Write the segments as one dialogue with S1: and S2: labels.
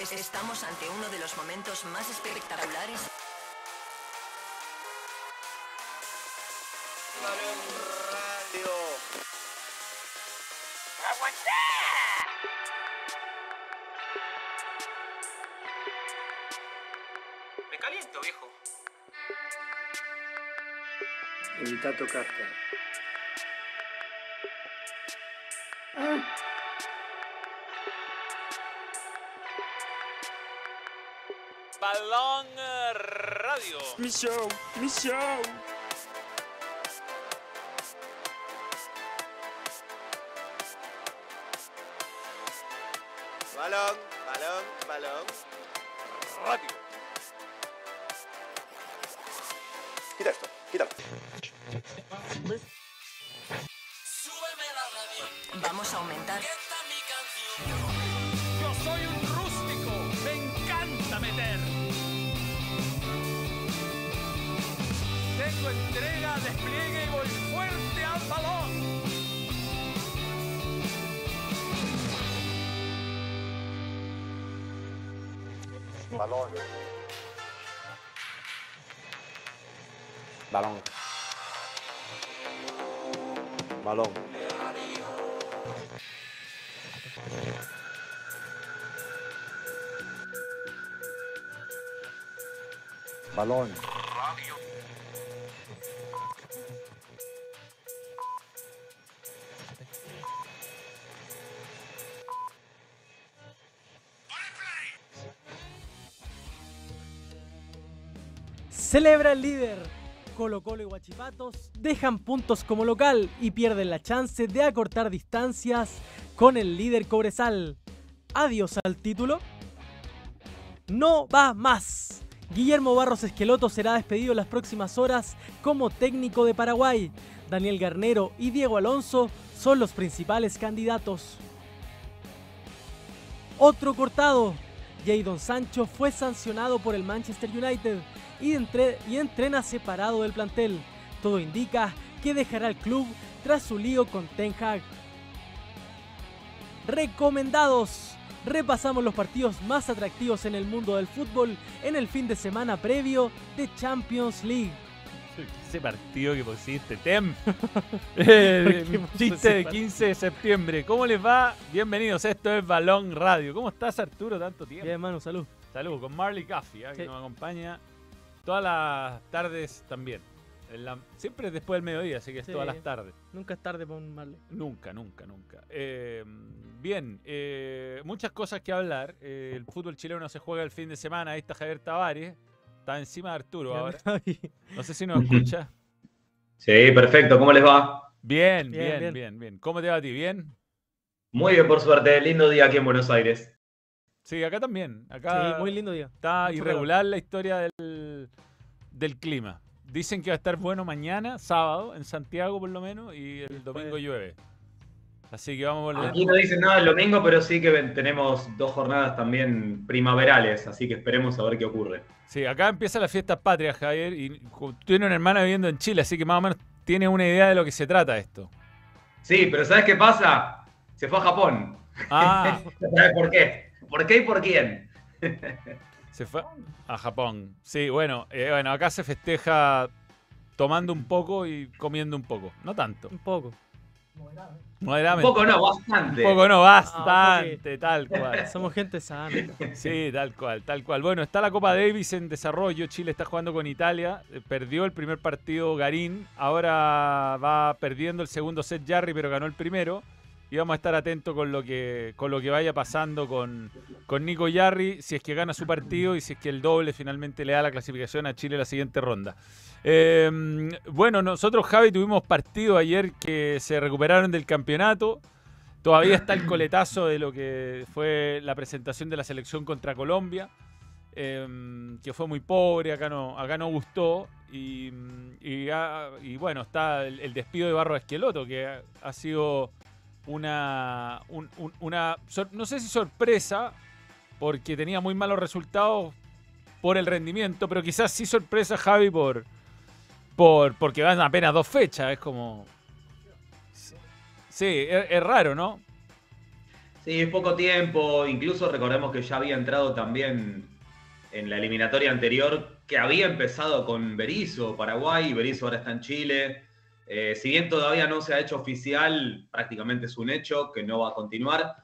S1: Es- Estamos ante uno de los momentos más espectaculares.
S2: Me caliento, viejo.
S3: Evita tocarte.
S2: Balón eh, Radio.
S3: Mi show,
S4: Balón.
S5: Celebra el líder. Colo Colo y Guachipatos dejan puntos como local y pierden la chance de acortar distancias con el líder Cobresal. Adiós al título. No va más. Guillermo Barros Esqueloto será despedido en las próximas horas como técnico de Paraguay. Daniel Garnero y Diego Alonso son los principales candidatos. Otro cortado. Jadon Sancho fue sancionado por el Manchester United y, y entrena separado del plantel. Todo indica que dejará el club tras su lío con Ten Hag. Recomendados. Repasamos los partidos más atractivos en el mundo del fútbol en el fin de semana previo de Champions League.
S2: Ese partido que pusiste, Tem. Eh,
S5: qué puso
S2: chiste de
S5: partido?
S2: 15 de septiembre. ¿Cómo les va? Bienvenidos. Esto es Balón Radio. ¿Cómo estás, Arturo? Tanto tiempo.
S5: Bien, hermano, salud.
S2: Saludos con Marley Coffee, ¿eh? que nos acompaña todas las tardes también. La- siempre es después del mediodía, así que es
S5: Sí.
S2: todas las tardes.
S5: Nunca es tarde para un Marley.
S2: Nunca, nunca, nunca. Eh, bien, eh, muchas cosas que hablar. Eh, el fútbol chileno se juega el fin de semana. Ahí está Javier Tavares. Está encima de Arturo ahora. No sé si nos escucha.
S6: Sí, perfecto. ¿Cómo les va?
S2: Bien,
S5: Bien,
S2: bien,
S5: bien.
S2: bien, bien, ¿Cómo te va a ti? ¿Bien?
S6: Muy bien, por suerte. Lindo día aquí en Buenos Aires.
S2: Sí, acá también. Acá
S5: Sí, muy lindo día.
S2: está
S5: mucho
S2: irregular la historia del, del clima. Dicen que va a estar bueno mañana, sábado, en Santiago por lo menos, y el domingo llueve. Así que vamos a volver.
S6: Aquí no dicen nada el domingo, pero sí que tenemos dos jornadas también primaverales, así que esperemos a ver qué ocurre.
S2: Sí, acá empieza la fiesta patria, Javier, y tiene una hermana viviendo en Chile, así que más o menos tienes una idea de lo que se trata esto.
S6: Sí, pero ¿sabes qué pasa? Se fue a Japón.
S2: Ah,
S6: ¿Sabes por qué? ¿Por qué y por quién?
S2: se fue a Japón. Sí, bueno, eh, bueno, acá se festeja tomando un poco y comiendo un poco. No tanto.
S5: Un poco.
S6: Un
S2: Moderadamente.
S6: poco no, bastante.
S2: Un poco no,
S5: Ah,
S2: bastante, tal cual.
S5: Somos gente sana.
S2: Sí, tal cual, tal cual. Bueno, está la Copa Davis en desarrollo. Chile está jugando con Italia. Eh, Perdió el primer partido Garín. Ahora va perdiendo el segundo set Jarry, pero ganó el primero. Y vamos a estar atentos con lo que, con lo que vaya pasando con, con Nico Yarri, si es que gana su partido y si es que el doble finalmente le da la clasificación a Chile en la siguiente ronda. Eh, bueno, nosotros, Javi, tuvimos partido ayer que se recuperaron del campeonato. Todavía está el coletazo de lo que fue la presentación de la selección contra Colombia, eh, que fue muy pobre, acá no, acá no gustó. Y, ah, bueno, está el, despido de Barro Esqueloto, que ha sido una, un- un- una, no sé si sorpresa, porque tenía muy malos resultados por el rendimiento, pero quizás sí sorpresa, Javi, por, por porque van apenas dos fechas. Es como. Sí, es, raro, ¿no?
S6: Sí, poco tiempo. Incluso recordemos que ya había entrado también en la eliminatoria anterior, que había empezado con Berizzo, Paraguay, Berizzo ahora está en Chile. Eh, si bien todavía no se ha hecho oficial, prácticamente es un hecho que no va a continuar.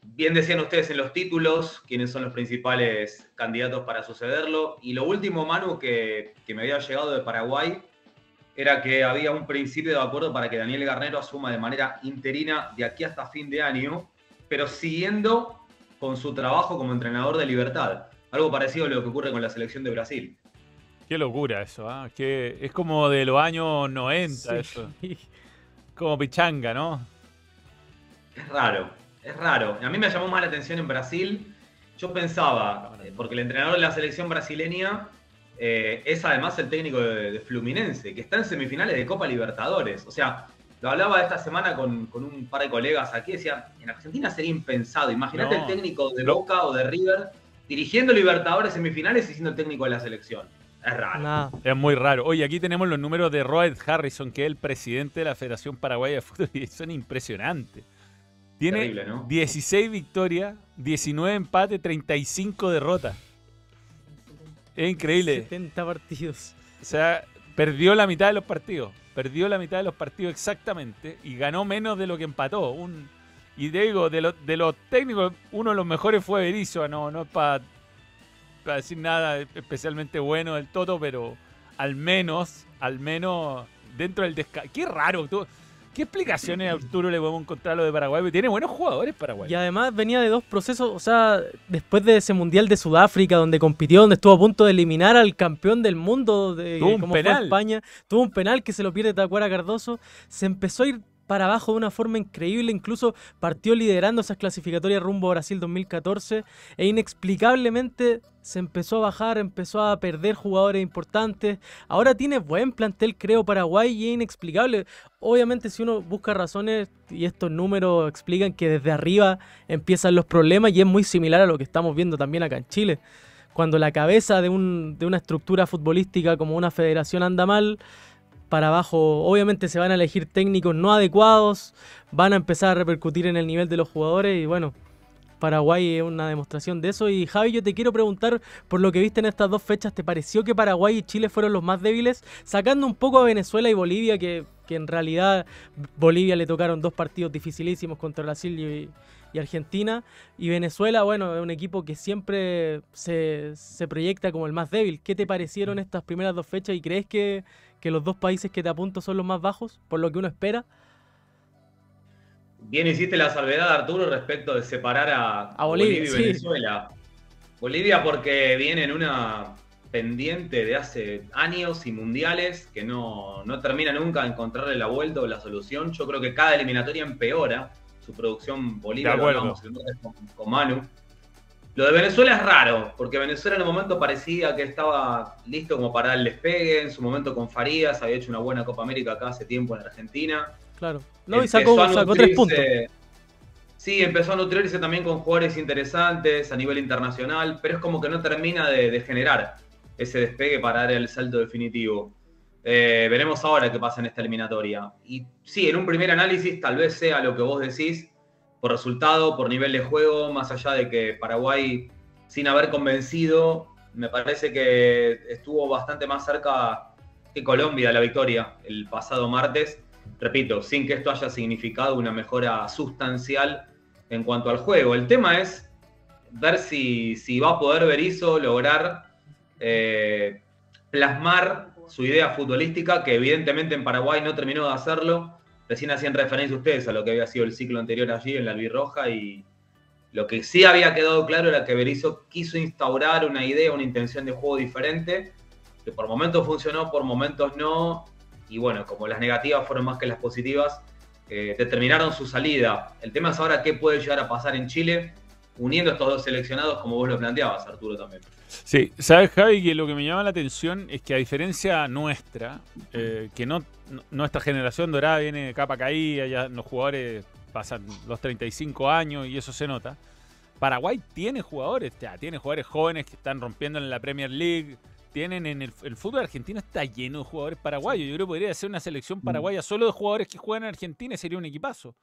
S6: Bien decían ustedes en los títulos quiénes son los principales candidatos para sucederlo. Y lo último, Manu, que, que me había llegado de Paraguay, era que había un principio de acuerdo para que Daniel Garnero asuma de manera interina de aquí hasta fin de año, pero siguiendo con su trabajo como entrenador de Libertad. Algo parecido a lo que ocurre con la selección de Brasil.
S2: Qué locura eso, ¿ah? Que es como de los años 90 eso. Como pichanga, ¿no?
S6: Es raro, es raro. A mí me llamó más la atención en Brasil. Yo pensaba, eh, porque el entrenador de la selección brasileña eh, es además el técnico de, de Fluminense, que está en semifinales de Copa Libertadores. O sea, lo hablaba esta semana con, con un par de colegas aquí, decía, en Argentina sería impensado. Imagínate
S2: No.
S6: el técnico de Boca o de River dirigiendo Libertadores semifinales y siendo el técnico de la selección. Es raro.
S2: Es muy raro. Oye, aquí tenemos los números de Roed Harrison, que es el presidente de la Federación Paraguaya de Fútbol, y son impresionantes. Tiene
S6: Terrible, ¿no?
S2: 16 victorias, 19 empates, 35 derrotas. Es increíble.
S5: 70 partidos.
S2: O sea, perdió la mitad de los partidos. Perdió la mitad de los partidos exactamente y ganó menos de lo que empató. Un, y te digo, de, los de los técnicos, uno de los mejores fue Berizzo. No, no es para decir nada especialmente bueno del Toto, pero al menos, al menos dentro del descanso. Qué raro. tú- ¿Qué explicaciones a Arturo le podemos encontrar a lo de Paraguay? Porque tiene buenos jugadores Paraguay.
S5: Y además venía de dos procesos, o sea, después de ese Mundial de Sudáfrica, donde compitió, donde estuvo a punto de eliminar al campeón del mundo, de, como. España, tuvo un penal que se lo pierde Tacuara Cardoso, se empezó a ir para abajo de una forma increíble, incluso partió liderando esas clasificatorias rumbo a Brasil 2014 e inexplicablemente se empezó a bajar, empezó a perder jugadores importantes. Ahora tiene buen plantel, creo, Paraguay y es inexplicable. Obviamente si uno busca razones y estos números explican que desde arriba empiezan los problemas y es muy similar a lo que estamos viendo también acá en Chile. Cuando la cabeza de, de una estructura futbolística como una federación anda mal, para abajo obviamente se van a elegir técnicos no adecuados, van a empezar a repercutir en el nivel de los jugadores y bueno, Paraguay es una demostración de eso. Y Javi, yo te quiero preguntar por lo que viste en estas dos fechas, ¿te pareció que Paraguay y Chile fueron los más débiles? Sacando un poco a Venezuela y Bolivia, que, que en realidad Bolivia le tocaron dos partidos dificilísimos contra Brasil y, y Argentina. Y Venezuela, bueno, es un equipo que siempre se, se proyecta como el más débil. ¿Qué te parecieron estas primeras dos fechas y crees que, que los dos países que te apunto son los más bajos, por lo que uno espera?
S6: Bien hiciste la salvedad, Arturo, respecto de separar a,
S5: A Bolivia,
S6: y
S5: sí.
S6: Venezuela. Bolivia porque viene en una pendiente de hace años y mundiales que no, no termina nunca de encontrarle la vuelta o la solución. Yo creo que cada eliminatoria empeora su producción Bolivia, lo hablamos con Manu. Lo de Venezuela es raro, porque Venezuela en un momento parecía que estaba listo como para el despegue, en su momento con Farías, había hecho una buena Copa América acá hace tiempo en Argentina.
S5: Claro. No, y sacó, tres puntos.
S6: Sí, empezó a nutrirse también con jugadores interesantes a nivel internacional, pero es como que no termina de, de generar ese despegue para dar el salto definitivo. Eh, veremos ahora qué pasa en esta eliminatoria. Y sí, en un primer análisis tal vez sea lo que vos decís, por resultado, por nivel de juego, más allá de que Paraguay, sin haber convencido, me parece que estuvo bastante más cerca que Colombia la victoria el pasado martes repito, sin que esto haya significado una mejora sustancial en cuanto al juego. El tema es ver si, si va a poder Berizzo lograr eh, plasmar su idea futbolística, que evidentemente en Paraguay no terminó de hacerlo. Recién hacían referencia ustedes a lo que había sido el ciclo anterior allí en la albirroja y lo que sí había quedado claro era que Berizzo quiso instaurar una idea, una intención de juego diferente, que por momentos funcionó, por momentos no, y bueno, como las negativas fueron más que las positivas, eh, determinaron su salida. El tema es ahora qué puede llegar a pasar en Chile, uniendo estos dos seleccionados, como vos lo planteabas, Arturo, también.
S2: Sí, sabes Javi que lo que me llama la atención es que a diferencia nuestra, eh, que no, no- nuestra generación dorada viene de capa caída, ya los jugadores pasan los 35 años y eso se nota. Paraguay tiene jugadores, ya, tiene jugadores jóvenes que están rompiendo en la Premier League, tienen en el, el fútbol argentino está lleno de jugadores paraguayos. Yo creo que podría ser una selección paraguaya solo de jugadores que juegan en Argentina y sería un equipazo.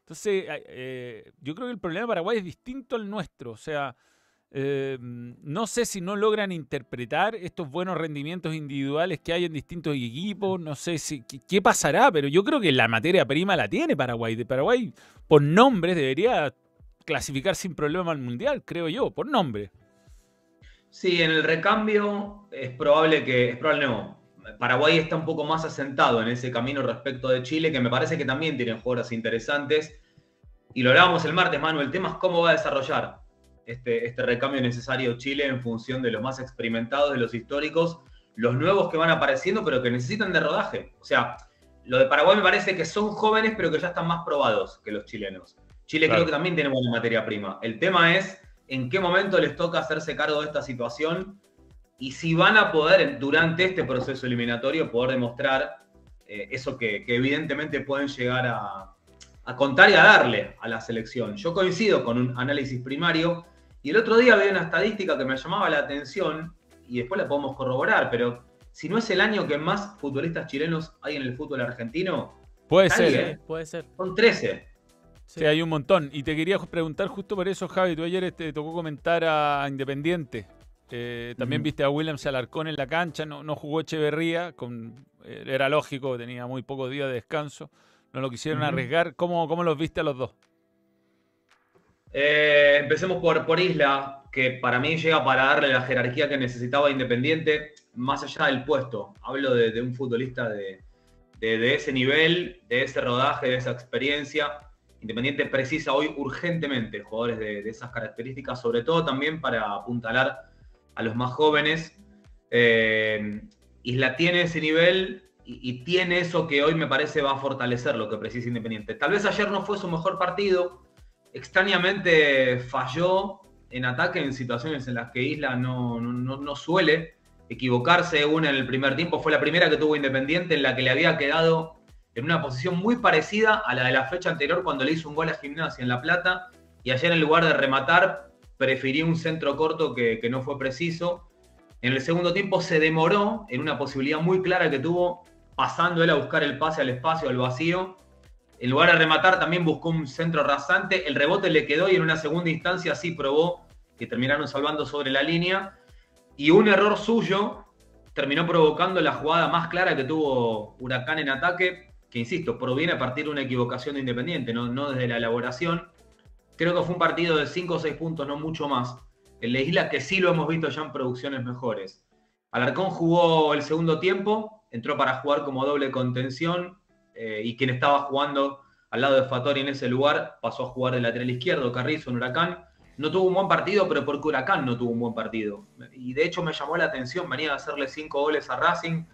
S2: Entonces, eh, eh, yo creo que el problema de Paraguay es distinto al nuestro. O sea, eh, no sé si no logran interpretar estos buenos rendimientos individuales que hay en distintos equipos. No sé si qué, pasará, pero yo creo que la materia prima la tiene Paraguay. De Paraguay, por nombres, debería clasificar sin problema al Mundial, creo yo, por nombre.
S6: Sí, en el recambio es probable que, es probable Paraguay está un poco más asentado en ese camino respecto de Chile, que me parece que también tienen jugadores interesantes. Y lo hablábamos el martes, Manu, el tema es cómo va a desarrollar este, este recambio necesario Chile en función de los más experimentados, de los históricos, los nuevos que van apareciendo, pero que necesitan de rodaje. O sea, lo de Paraguay me parece que son jóvenes, pero que ya están más probados que los chilenos. Chile
S2: Claro.
S6: creo que también tiene buena materia prima. El tema es en qué momento les toca hacerse cargo de esta situación y si van a poder, durante este proceso eliminatorio, poder demostrar eh, eso que, que evidentemente pueden llegar a, a contar y a darle a la selección. Yo coincido con un análisis primario y el otro día había una estadística que me llamaba la atención y después la podemos corroborar, pero si no es el año que más futbolistas chilenos hay en el fútbol argentino,
S2: Puede
S6: Nadie,
S2: ser.
S6: ¿eh?
S2: ¿eh?
S5: Puede ser.
S6: son 13.
S2: Sí, hay un montón. Y te quería preguntar justo por eso, Javi. Tú ayer te tocó comentar a Independiente. Eh, también viste a Williams Alarcón en la cancha. No, no jugó Echeverría. Con, eh, era lógico, tenía muy pocos días de descanso. No lo quisieron arriesgar. ¿Cómo, ¿Cómo los viste a los dos?
S6: Eh, empecemos por, por Isla, que para mí llega para darle la jerarquía que necesitaba Independiente, más allá del puesto. Hablo de, un futbolista de, de- ese nivel, de ese rodaje, de esa experiencia. Independiente precisa hoy urgentemente jugadores de, de esas características, sobre todo también para apuntalar a los más jóvenes. Eh, Isla tiene ese nivel y, y tiene eso que hoy me parece va a fortalecer lo que precisa Independiente. Tal vez ayer no fue su mejor partido, extrañamente falló en ataque en situaciones en las que Isla no, no- no- suele equivocarse. Una en el primer tiempo fue la primera que tuvo Independiente en la que le había quedado en una posición muy parecida a la de la fecha anterior cuando le hizo un gol a Gimnasia en La Plata y ayer en lugar de rematar prefirió un centro corto que no fue preciso. En el segundo tiempo se demoró en una posibilidad muy clara que tuvo pasando él a buscar el pase al espacio, al vacío. En lugar de rematar, también buscó un centro rasante. El rebote le quedó y en una segunda instancia sí probó que terminaron salvando sobre la línea. Y un error suyo terminó provocando la jugada más clara que tuvo Huracán en ataque, que insisto, proviene a partir de una equivocación de Independiente, no, desde la elaboración. Creo que fue un partido de 5 o 6 puntos, no mucho más. El de Isla que sí lo hemos visto ya en producciones mejores. Alarcón jugó el segundo tiempo, entró para jugar como doble contención eh, y quien estaba jugando al lado de Fatori en ese lugar pasó a jugar de lateral izquierdo, Carrizo en Huracán. No tuvo un buen partido, pero porque Huracán no tuvo un buen partido. Y de hecho me llamó la atención, venía a hacerle cinco goles a Racing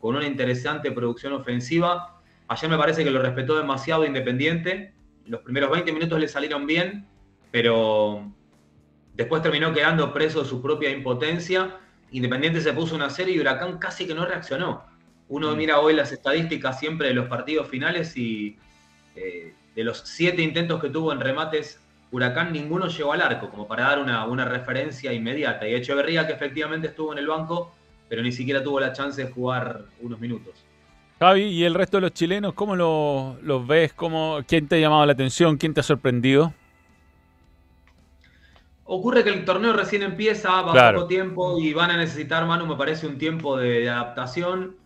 S6: con una interesante producción ofensiva. Ayer me parece que lo respetó demasiado Independiente. Los primeros 20 minutos le salieron bien, pero después terminó quedando preso de su propia impotencia. Independiente se puso una serie y Huracán casi que no reaccionó. Uno mira hoy las estadísticas siempre de los partidos finales y eh, de los siete intentos que tuvo en remates, Huracán ninguno llegó al arco, como para dar una, una referencia inmediata. Y Echeverría, que efectivamente estuvo en el banco, pero ni siquiera tuvo la chance de jugar unos minutos.
S2: Javi, ¿y el resto de los chilenos, cómo lo- los ves? ¿Cómo, ¿Quién te ha llamado la atención? ¿Quién te ha sorprendido?
S6: Ocurre que el torneo recién empieza, va
S2: Claro.
S6: poco tiempo y van a necesitar, Manu, me parece un tiempo de, de adaptación.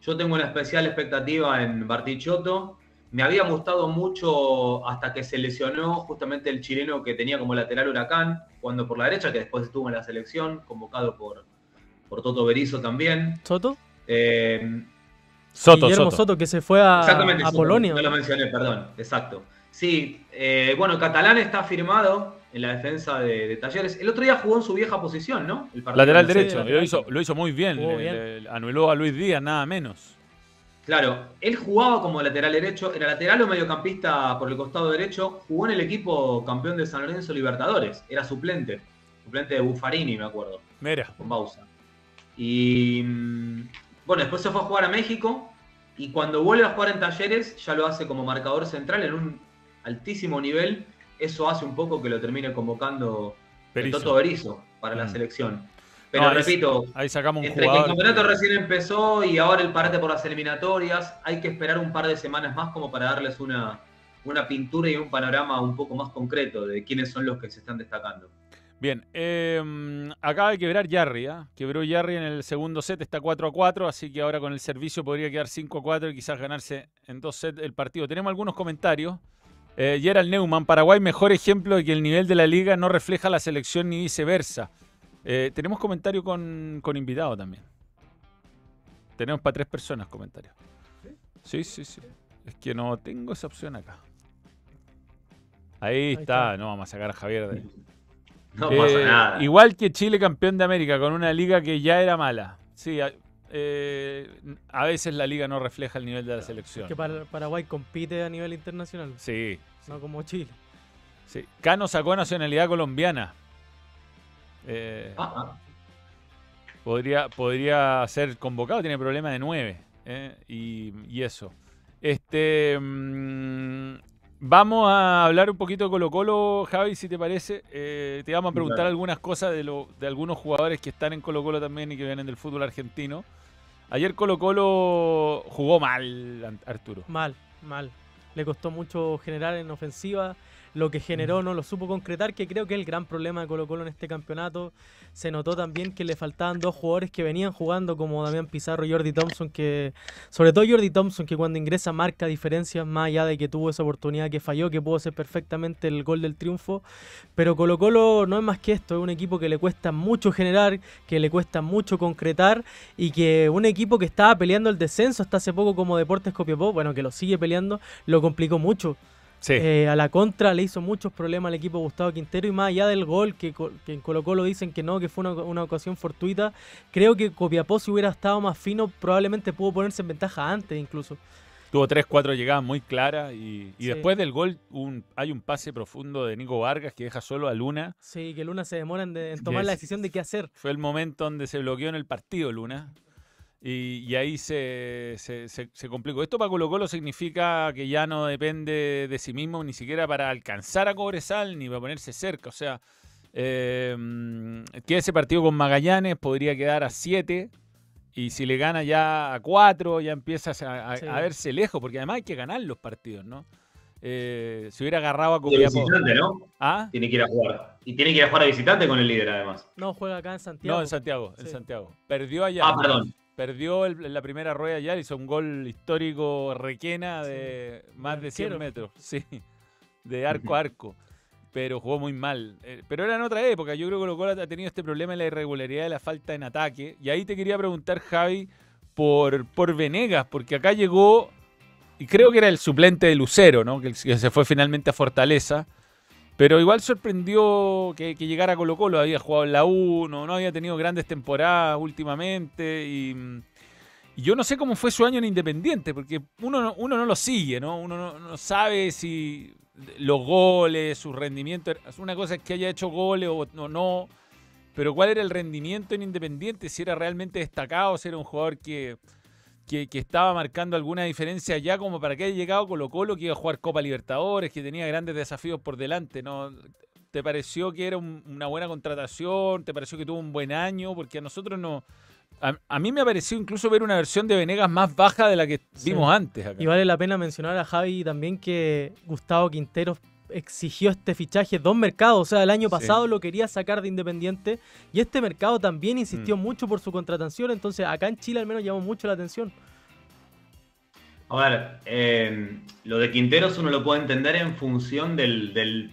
S6: Yo tengo una especial expectativa en Bartichotto. Me había gustado mucho hasta que se lesionó justamente el chileno que tenía como lateral Huracán, jugando por la derecha, que después estuvo en la selección, convocado por, por Toto Berizzo también.
S5: ¿Soto?
S6: Eh,
S2: Soto,
S5: Guillermo
S2: Soto.
S5: Soto. que se fue a,
S6: Exactamente,
S5: a Polonia.
S6: No lo mencioné, perdón, exacto. Sí, eh, bueno, Catalán está firmado en la defensa de, de Talleres. El otro día jugó en su vieja posición, ¿no? El
S2: Lateral
S6: de-
S2: derecho.
S5: lateral.
S2: Lo hizo, lo hizo muy bien.
S5: Jugó
S2: le-
S5: bien.
S2: le- anuló a Luis Díaz, nada menos.
S6: Claro, él jugaba como lateral derecho, era lateral o mediocampista por el costado derecho, jugó en el equipo campeón de San Lorenzo Libertadores, era suplente, suplente de Buffarini, me acuerdo.
S2: Mira.
S6: con Bausa. Y mm, bueno, después se fue a jugar a México y cuando vuelve a jugar en Talleres ya lo hace como marcador central en un altísimo nivel. Eso hace un poco que lo termine convocando
S2: Berizzo.
S6: Toto Berizzo para la
S2: Mm.
S6: selección. Pero
S2: No, ahí-
S6: repito,
S2: Ahí sacamos un
S6: entre que el campeonato recién empezó y ahora el parate por las eliminatorias, hay que esperar un par de semanas más como para darles una, una pintura y un panorama un poco más concreto de quiénes son los que se están destacando.
S2: Bien, eh, acaba de quebrar Yarri, ¿ah? quebró Yarri en el segundo set, está 4 a 4, así que ahora con el servicio podría quedar 5 a 4 y quizás ganarse en dos sets el partido. Tenemos algunos comentarios. Eh, Gerald Neumann, Paraguay, mejor ejemplo de que el nivel de la liga no refleja la selección ni viceversa. Eh, tenemos comentario con, con invitado también. Tenemos para tres personas comentarios. Sí, sí, sí. Es que no tengo esa opción acá. Ahí,
S5: Ahí
S2: está.
S5: está.
S2: no vamos a sacar a Javier de ahí.
S6: No
S2: Eh,
S6: pasa nada.
S2: Igual que Chile campeón de América con una liga que ya era mala. Sí, a, eh, a veces la liga no refleja el nivel de la selección.
S5: Que Par- Paraguay compite a nivel internacional,
S2: Sí,
S5: no como Chile.
S2: sí. Cano sacó nacionalidad colombiana. Eh,
S6: Ah, ah.
S2: podría, podría ser convocado, tiene problema de 9. y, y eso. Este. mm, vamos a hablar un poquito de Colo Colo, Javi, si te parece. Eh, te vamos a preguntar
S6: Claro.
S2: algunas cosas de, lo, de algunos jugadores que están en Colo Colo también y que vienen del fútbol argentino. Ayer Colo Colo jugó mal, Arturo.
S5: Mal, mal. Le costó mucho generar en ofensiva. Lo que generó no lo supo concretar, que creo que es el gran problema de Colo Colo en este campeonato. Se notó también que le faltaban dos jugadores que venían jugando como Damián Pizarro y Jordi Thompson, que sobre todo Jordi Thompson, que cuando ingresa marca diferencias más allá de que tuvo esa oportunidad que falló, que pudo ser perfectamente el gol del triunfo. Pero Colo Colo no es más que esto, es un equipo que le cuesta mucho generar, que le cuesta mucho concretar y que un equipo que estaba peleando el descenso hasta hace poco como Deportes Copiapó, bueno, que lo sigue peleando, lo complicó mucho.
S2: Sí.
S5: Eh, a la contra le hizo muchos problemas al equipo Gustavo Quintero y más allá del gol que, que en Colo Colo dicen que no, que fue una, una ocasión fortuita, creo que Copiapó si hubiera estado más fino probablemente pudo ponerse en ventaja antes incluso.
S2: Tuvo 3-4 llegadas muy claras y, y
S5: Sí.
S2: después del gol un- hay un pase profundo de Nico Vargas que deja solo a Luna.
S5: Sí, que Luna se demora en, de- en tomar la decisión de qué hacer.
S2: Fue el momento donde se bloqueó en el partido Luna. Y, y ahí se, se, se- se complicó. Esto para Colo Colo significa que ya no depende de sí mismo ni siquiera para alcanzar a Cobresal ni para ponerse cerca. O sea, eh, mm, que ese partido con Magallanes podría quedar a 7 y si le gana ya a 4 ya empiezas a, a-
S5: Sí.
S2: a verse lejos porque además hay que ganar los partidos, ¿no? Eh, si hubiera agarrado a Copiapó.
S6: visitante, ¿no?
S2: ¿Ah?
S6: Tiene que ir a jugar. Y tiene que ir a jugar a visitante con el líder, además.
S5: No, juega acá en Santiago.
S2: No, en Santiago, en. Santiago. Perdió allá.
S6: Ah, perdón.
S2: Perdió el- en la primera rueda ya, hizo un gol histórico requena de más de 100
S5: arquero.
S2: metros. Sí, de arco a arco. Pero jugó muy mal. Eh, pero era en otra época. Yo creo que Colo ha tenido este problema de la irregularidad de la falta en ataque. Y ahí te quería preguntar, Javi, por, por Venegas, porque acá llegó, y creo que era el suplente de Lucero, ¿no? Que se fue finalmente a Fortaleza. Pero igual sorprendió que, que llegara Colo Colo, había jugado en la 1, no había tenido grandes temporadas últimamente y, mm, y yo no sé cómo fue su año en Independiente, porque uno no, uno no lo sigue, ¿no? Uno no, no sabe si los goles, su rendimiento, una cosa es que haya hecho goles o no, no, pero cuál era el rendimiento en Independiente, si era realmente destacado, si era un jugador que, que, que estaba marcando alguna diferencia ya como para que haya llegado Colo Colo, que iba a jugar Copa Libertadores, que tenía grandes desafíos por delante, ¿no? ¿Te pareció que era un- una buena contratación? ¿Te pareció que tuvo un buen año? Porque a nosotros no... A, a mí me ha parecido incluso ver una versión de Venegas más baja de la que
S5: Sí.
S2: vimos antes. Acá.
S5: Y vale la pena mencionar a Javi también que Gustavo Quintero exigió este fichaje dos mercados. O sea, el año
S2: Sí.
S5: pasado lo quería sacar de Independiente y este mercado también insistió
S2: Mm.
S5: mucho por su contratación. Entonces, acá en Chile al menos llamó mucho la atención.
S6: A ver, eh, lo de Quinteros uno lo puede entender en función del, del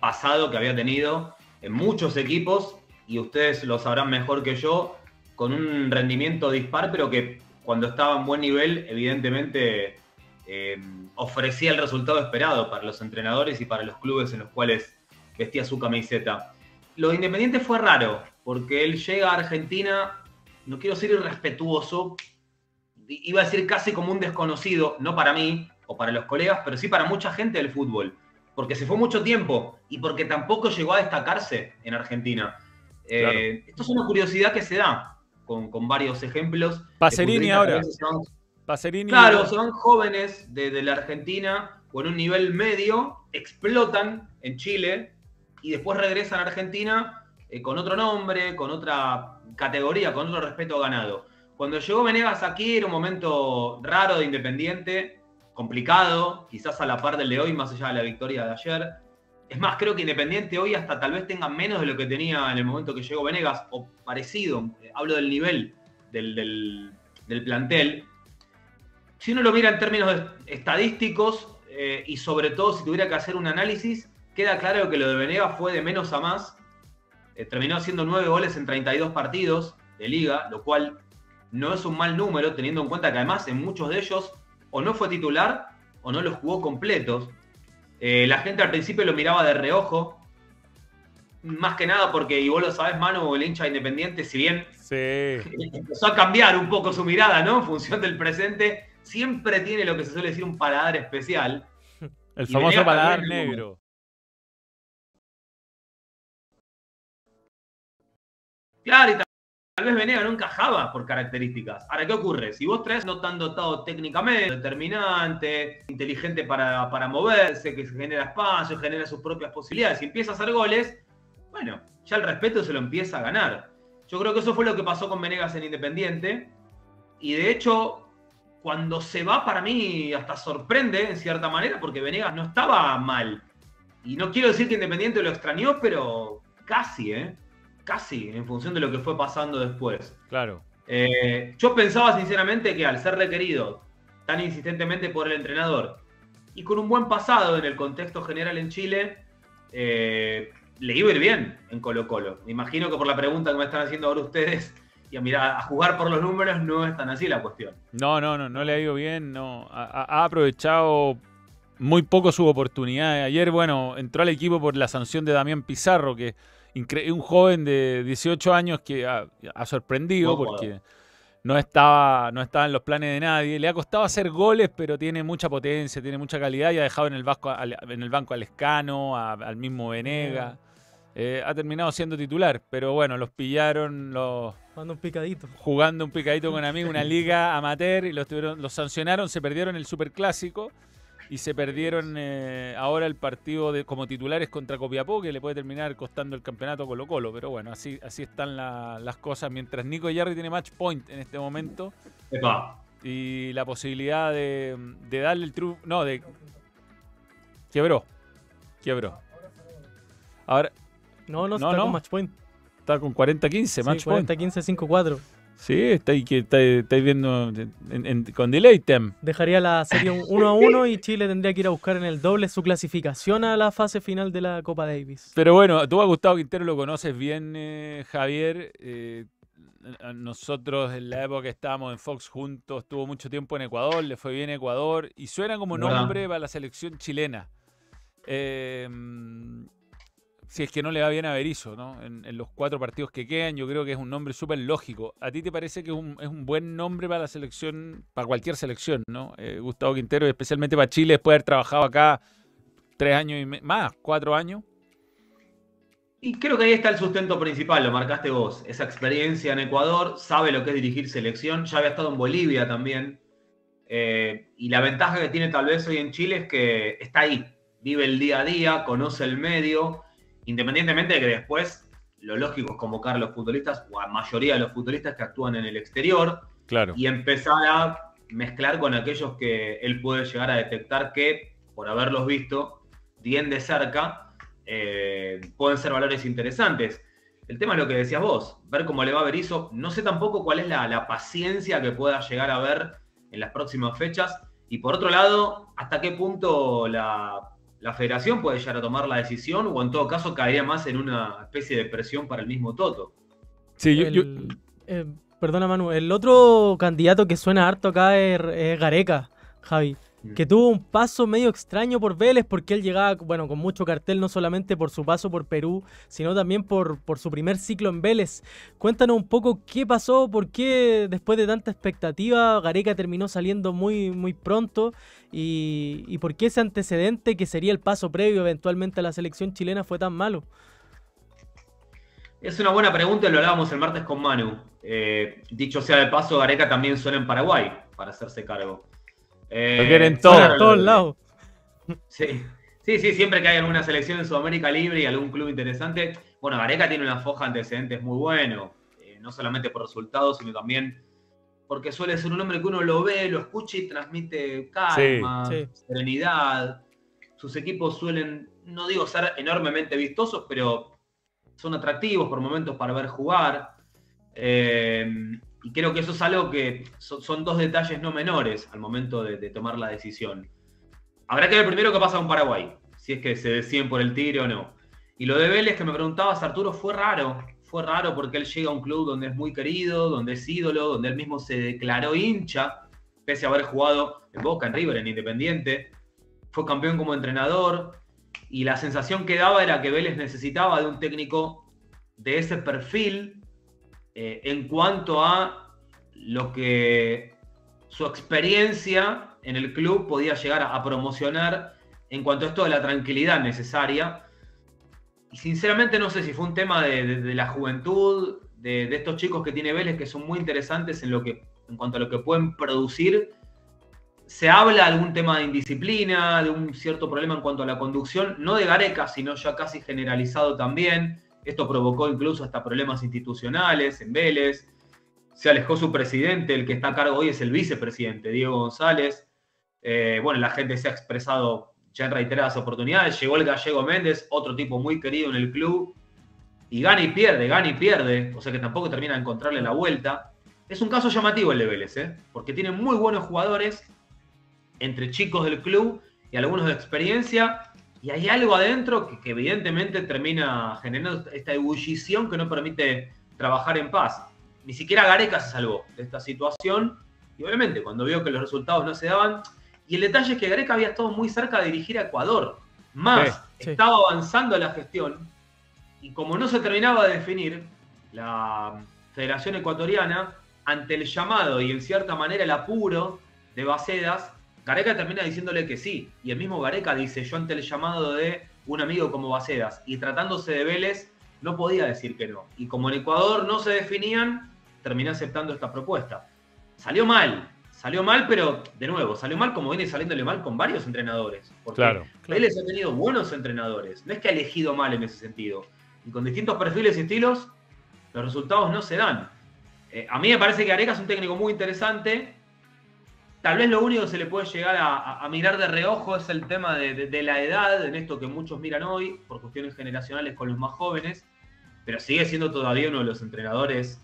S6: pasado que había tenido en muchos equipos, y ustedes lo sabrán mejor que yo, con un rendimiento dispar, pero que cuando estaba en buen nivel, evidentemente eh, ofrecía el resultado esperado para los entrenadores y para los clubes en los cuales vestía su camiseta. Lo de Independiente fue raro, porque él llega a Argentina, no quiero ser irrespetuoso, iba a decir casi como un desconocido, no para mí o para los colegas, pero sí para mucha gente del fútbol, porque se fue mucho tiempo y porque tampoco llegó a destacarse en Argentina. Eh, esto es una curiosidad que se da con, con varios ejemplos. que
S2: ahora.
S6: veces
S2: Pacerini.
S6: Claro, son jóvenes de, de la Argentina con un nivel medio, explotan en Chile y después regresan a Argentina eh, con otro nombre, con otra categoría, con otro respeto ganado. Cuando llegó Venegas aquí era un momento raro de Independiente, complicado, quizás a la par del de hoy, más allá de la victoria de ayer. Es más, creo que Independiente hoy hasta tal vez tenga menos de lo que tenía en el momento que llegó Venegas, o parecido, eh, hablo del nivel del, del- del plantel. Si uno lo mira en términos estadísticos eh, y sobre todo si tuviera que hacer un análisis, queda claro que lo de Venegas fue de menos a más. Eh, terminó haciendo 9 goles en 32 partidos de liga, lo cual no es un mal número, teniendo en cuenta que además en muchos de ellos o no fue titular o no los jugó completos. Eh, la gente al principio lo miraba de reojo, más que nada porque, y vos lo sabés, Manu, el hincha independiente, si bien
S2: Sí.
S6: empezó a cambiar un poco su mirada, ¿no? En función del presente, siempre tiene lo que se suele decir un paladar especial.
S2: El
S6: Y
S2: famoso paladar negro.
S6: Claro, y tal tal vez Venega no encajaba por características. Ahora, ¿qué ocurre? Si vos traes no tan dotado técnicamente, determinante, inteligente para, para moverse, que genera espacio, genera sus propias posibilidades, y empieza a hacer goles, bueno, ya el respeto se lo empieza a ganar. Yo creo que eso fue lo que pasó con Venegas en Independiente. Y de hecho, cuando se va, para mí hasta sorprende en cierta manera, porque Venegas no estaba mal. Y no quiero decir que Independiente lo extrañó, pero casi, ¿eh? Casi, en función de lo que fue pasando después.
S2: Claro.
S6: Eh, yo pensaba sinceramente que al ser requerido tan insistentemente por el entrenador y con un buen pasado en el contexto general en Chile, eh, le iba a ir bien en Colo Colo. Me imagino que por la pregunta que me están haciendo ahora ustedes, y a, mirar, a jugar por los números no es tan así la cuestión.
S2: No, no, no, no le ha ido bien. No. Ha, ha- ha aprovechado muy poco su oportunidad. Ayer, bueno, entró al equipo por la sanción de Damián Pizarro, que incre- un joven de 18 años que ha, ha sorprendido porque no estaba, no estaba en los planes de nadie. Le ha costado hacer goles, pero tiene mucha potencia, tiene mucha calidad y ha dejado en el, vasco, al- en el banco al Escano, a- al mismo Venega. Eh, ha terminado siendo titular, pero bueno, los pillaron los
S5: Manda un picadito.
S2: jugando un picadito con amigos, una liga amateur, y los, tuvieron, los sancionaron, se perdieron el superclásico y se perdieron eh, ahora el partido de, como titulares contra Copiapó, que le puede terminar costando el campeonato Colo Colo. Pero bueno, así, así están la- las cosas. Mientras Nico Yarri tiene match point en este momento
S6: Epa,
S2: y la posibilidad de, de darle el triunfo. No, de. Quebró. Quebró. Ahora
S5: No, no,
S2: No,
S5: está
S2: no.
S5: con match point.
S2: Está con 40-15, match
S5: Sí,
S2: point.
S5: 40-15-5-4.
S2: Sí, está que está, estáis viendo en- en- con delay tem.
S5: Dejaría la serie 1 a 1 y Chile tendría que ir a buscar en el doble su clasificación a la fase final de la Copa Davis.
S2: Pero bueno, tú a Gustavo Quintero lo conoces bien, eh, Javier. Eh, nosotros en la época que estábamos en Fox juntos, estuvo mucho tiempo en Ecuador, le fue bien a Ecuador y suena como nombre para la selección chilena. Eh, si es que no le va bien a Berizzo, ¿no? En, los cuatro partidos que quedan, yo creo que es un nombre súper lógico. ¿A ti te parece que es un, es un buen nombre para la selección, para cualquier selección, ¿no? Eh, Gustavo Quintero, especialmente para Chile, después de haber trabajado acá tres años y más, cuatro años.
S6: Y creo que ahí está el sustento principal, lo marcaste vos. Esa experiencia en Ecuador, sabe lo que es dirigir selección, ya había estado en Bolivia también. Eh, y la ventaja que tiene tal vez hoy en Chile es que está ahí, vive el día a día, conoce el medio, independientemente de que después lo lógico es convocar a los futbolistas, o a la mayoría de los futbolistas que actúan en el exterior,
S2: Claro.
S6: y empezar a mezclar con aquellos que él puede llegar a detectar que, por haberlos visto bien de cerca, eh, pueden ser valores interesantes. El tema es lo que decías vos, ver cómo le va a Berizzo. No sé tampoco cuál es la, la paciencia que pueda llegar a ver en las próximas fechas. Y por otro lado, hasta qué punto la, la federación puede llegar a tomar la decisión o en todo caso caería más en una especie de presión para el mismo Toto.
S2: Sí, yo-
S5: eh, perdona, Manu. El otro candidato que suena harto acá es, es Gareca, Javi. Que tuvo un paso medio extraño por Vélez porque él llegaba, bueno, con mucho cartel, no solamente por su paso por Perú, sino también por, su primer ciclo en Vélez. Cuéntanos un poco qué pasó, por qué después de tanta expectativa Gareca terminó saliendo muy, muy pronto y, y por qué ese antecedente que sería el paso previo eventualmente a la selección chilena fue tan malo.
S6: Es una buena pregunta y lo hablábamos el martes con Manu. Eh, dicho sea de paso, Gareca también suena en Paraguay para hacerse cargo. Eh,
S2: Lo quieren
S5: todos lados.
S6: Sí. sí, sí, siempre que hay alguna selección en Sudamérica libre y algún club interesante. Bueno, Gareca tiene una foja de antecedentes muy bueno, eh, no solamente por resultados, sino también porque suele ser un hombre que uno lo ve, lo escucha y transmite calma,
S5: Sí, sí.
S6: serenidad. Sus equipos suelen, no digo ser enormemente vistosos, pero son atractivos por momentos para ver jugar. Eh, y creo que eso es algo que son, dos detalles no menores al momento de, tomar la decisión. Habrá que ver primero qué pasa con Paraguay, si es que se deciden por el tigre o no. Y lo de Vélez que me preguntabas, Arturo, fue raro. Fue raro porque él llega a un club donde es muy querido, donde es ídolo, donde él mismo se declaró hincha, pese a haber jugado en Boca, en River, en Independiente. Fue campeón como entrenador. Y la sensación que daba era que Vélez necesitaba de un técnico de ese perfil eh, en cuanto a lo que su experiencia en el club podía llegar a, promocionar en cuanto a esto de la tranquilidad necesaria. Y sinceramente no sé si fue un tema de, la juventud, de, de estos chicos que tiene Vélez que son muy interesantes en, lo que, en cuanto a lo que pueden producir. Se habla de algún tema de indisciplina, de un cierto problema en cuanto a la conducción, no de Gareca, sino ya casi generalizado también. Esto provocó incluso hasta problemas institucionales en Vélez. Se alejó su presidente, el que está a cargo hoy es el vicepresidente, Diego González. Eh, bueno, la gente se ha expresado ya en reiteradas oportunidades. Llegó el gallego Méndez, otro tipo muy querido en el club. Y gana y pierde, gana y pierde. O sea que tampoco termina de encontrarle la vuelta. Es un caso llamativo el de Vélez, ¿eh? porque tiene muy buenos jugadores entre chicos del club y algunos de experiencia. Y hay algo adentro que, que evidentemente termina generando esta ebullición que no permite trabajar en paz. Ni siquiera Gareca se salvó de esta situación. Y obviamente, cuando vio que los resultados no se daban. Y el detalle es que Gareca había estado muy cerca de dirigir a Ecuador. Más,
S5: Sí, sí.
S6: estaba avanzando la gestión. Y como no se terminaba de definir, la Federación Ecuatoriana, ante el llamado y en cierta manera el apuro de Bacedas, Gareca termina diciéndole que sí. Y el mismo Gareca dice, yo ante el llamado de un amigo como Bacedas, y tratándose de Vélez, no podía decir que no. Y como en Ecuador no se definían, terminé aceptando esta propuesta. Salió mal, salió mal, pero de nuevo, salió mal como viene saliéndole mal con varios entrenadores. Porque
S2: Claro.
S6: Vélez ha tenido buenos entrenadores. No es que ha elegido mal en ese sentido. Y con distintos perfiles y estilos, los resultados no se dan. Eh, a mí me parece que Areca es un técnico muy interesante. Tal vez lo único que se le puede llegar a, mirar de reojo es el tema de, la edad, en esto que muchos miran hoy, por cuestiones generacionales con los más jóvenes. Pero sigue siendo todavía uno de los entrenadores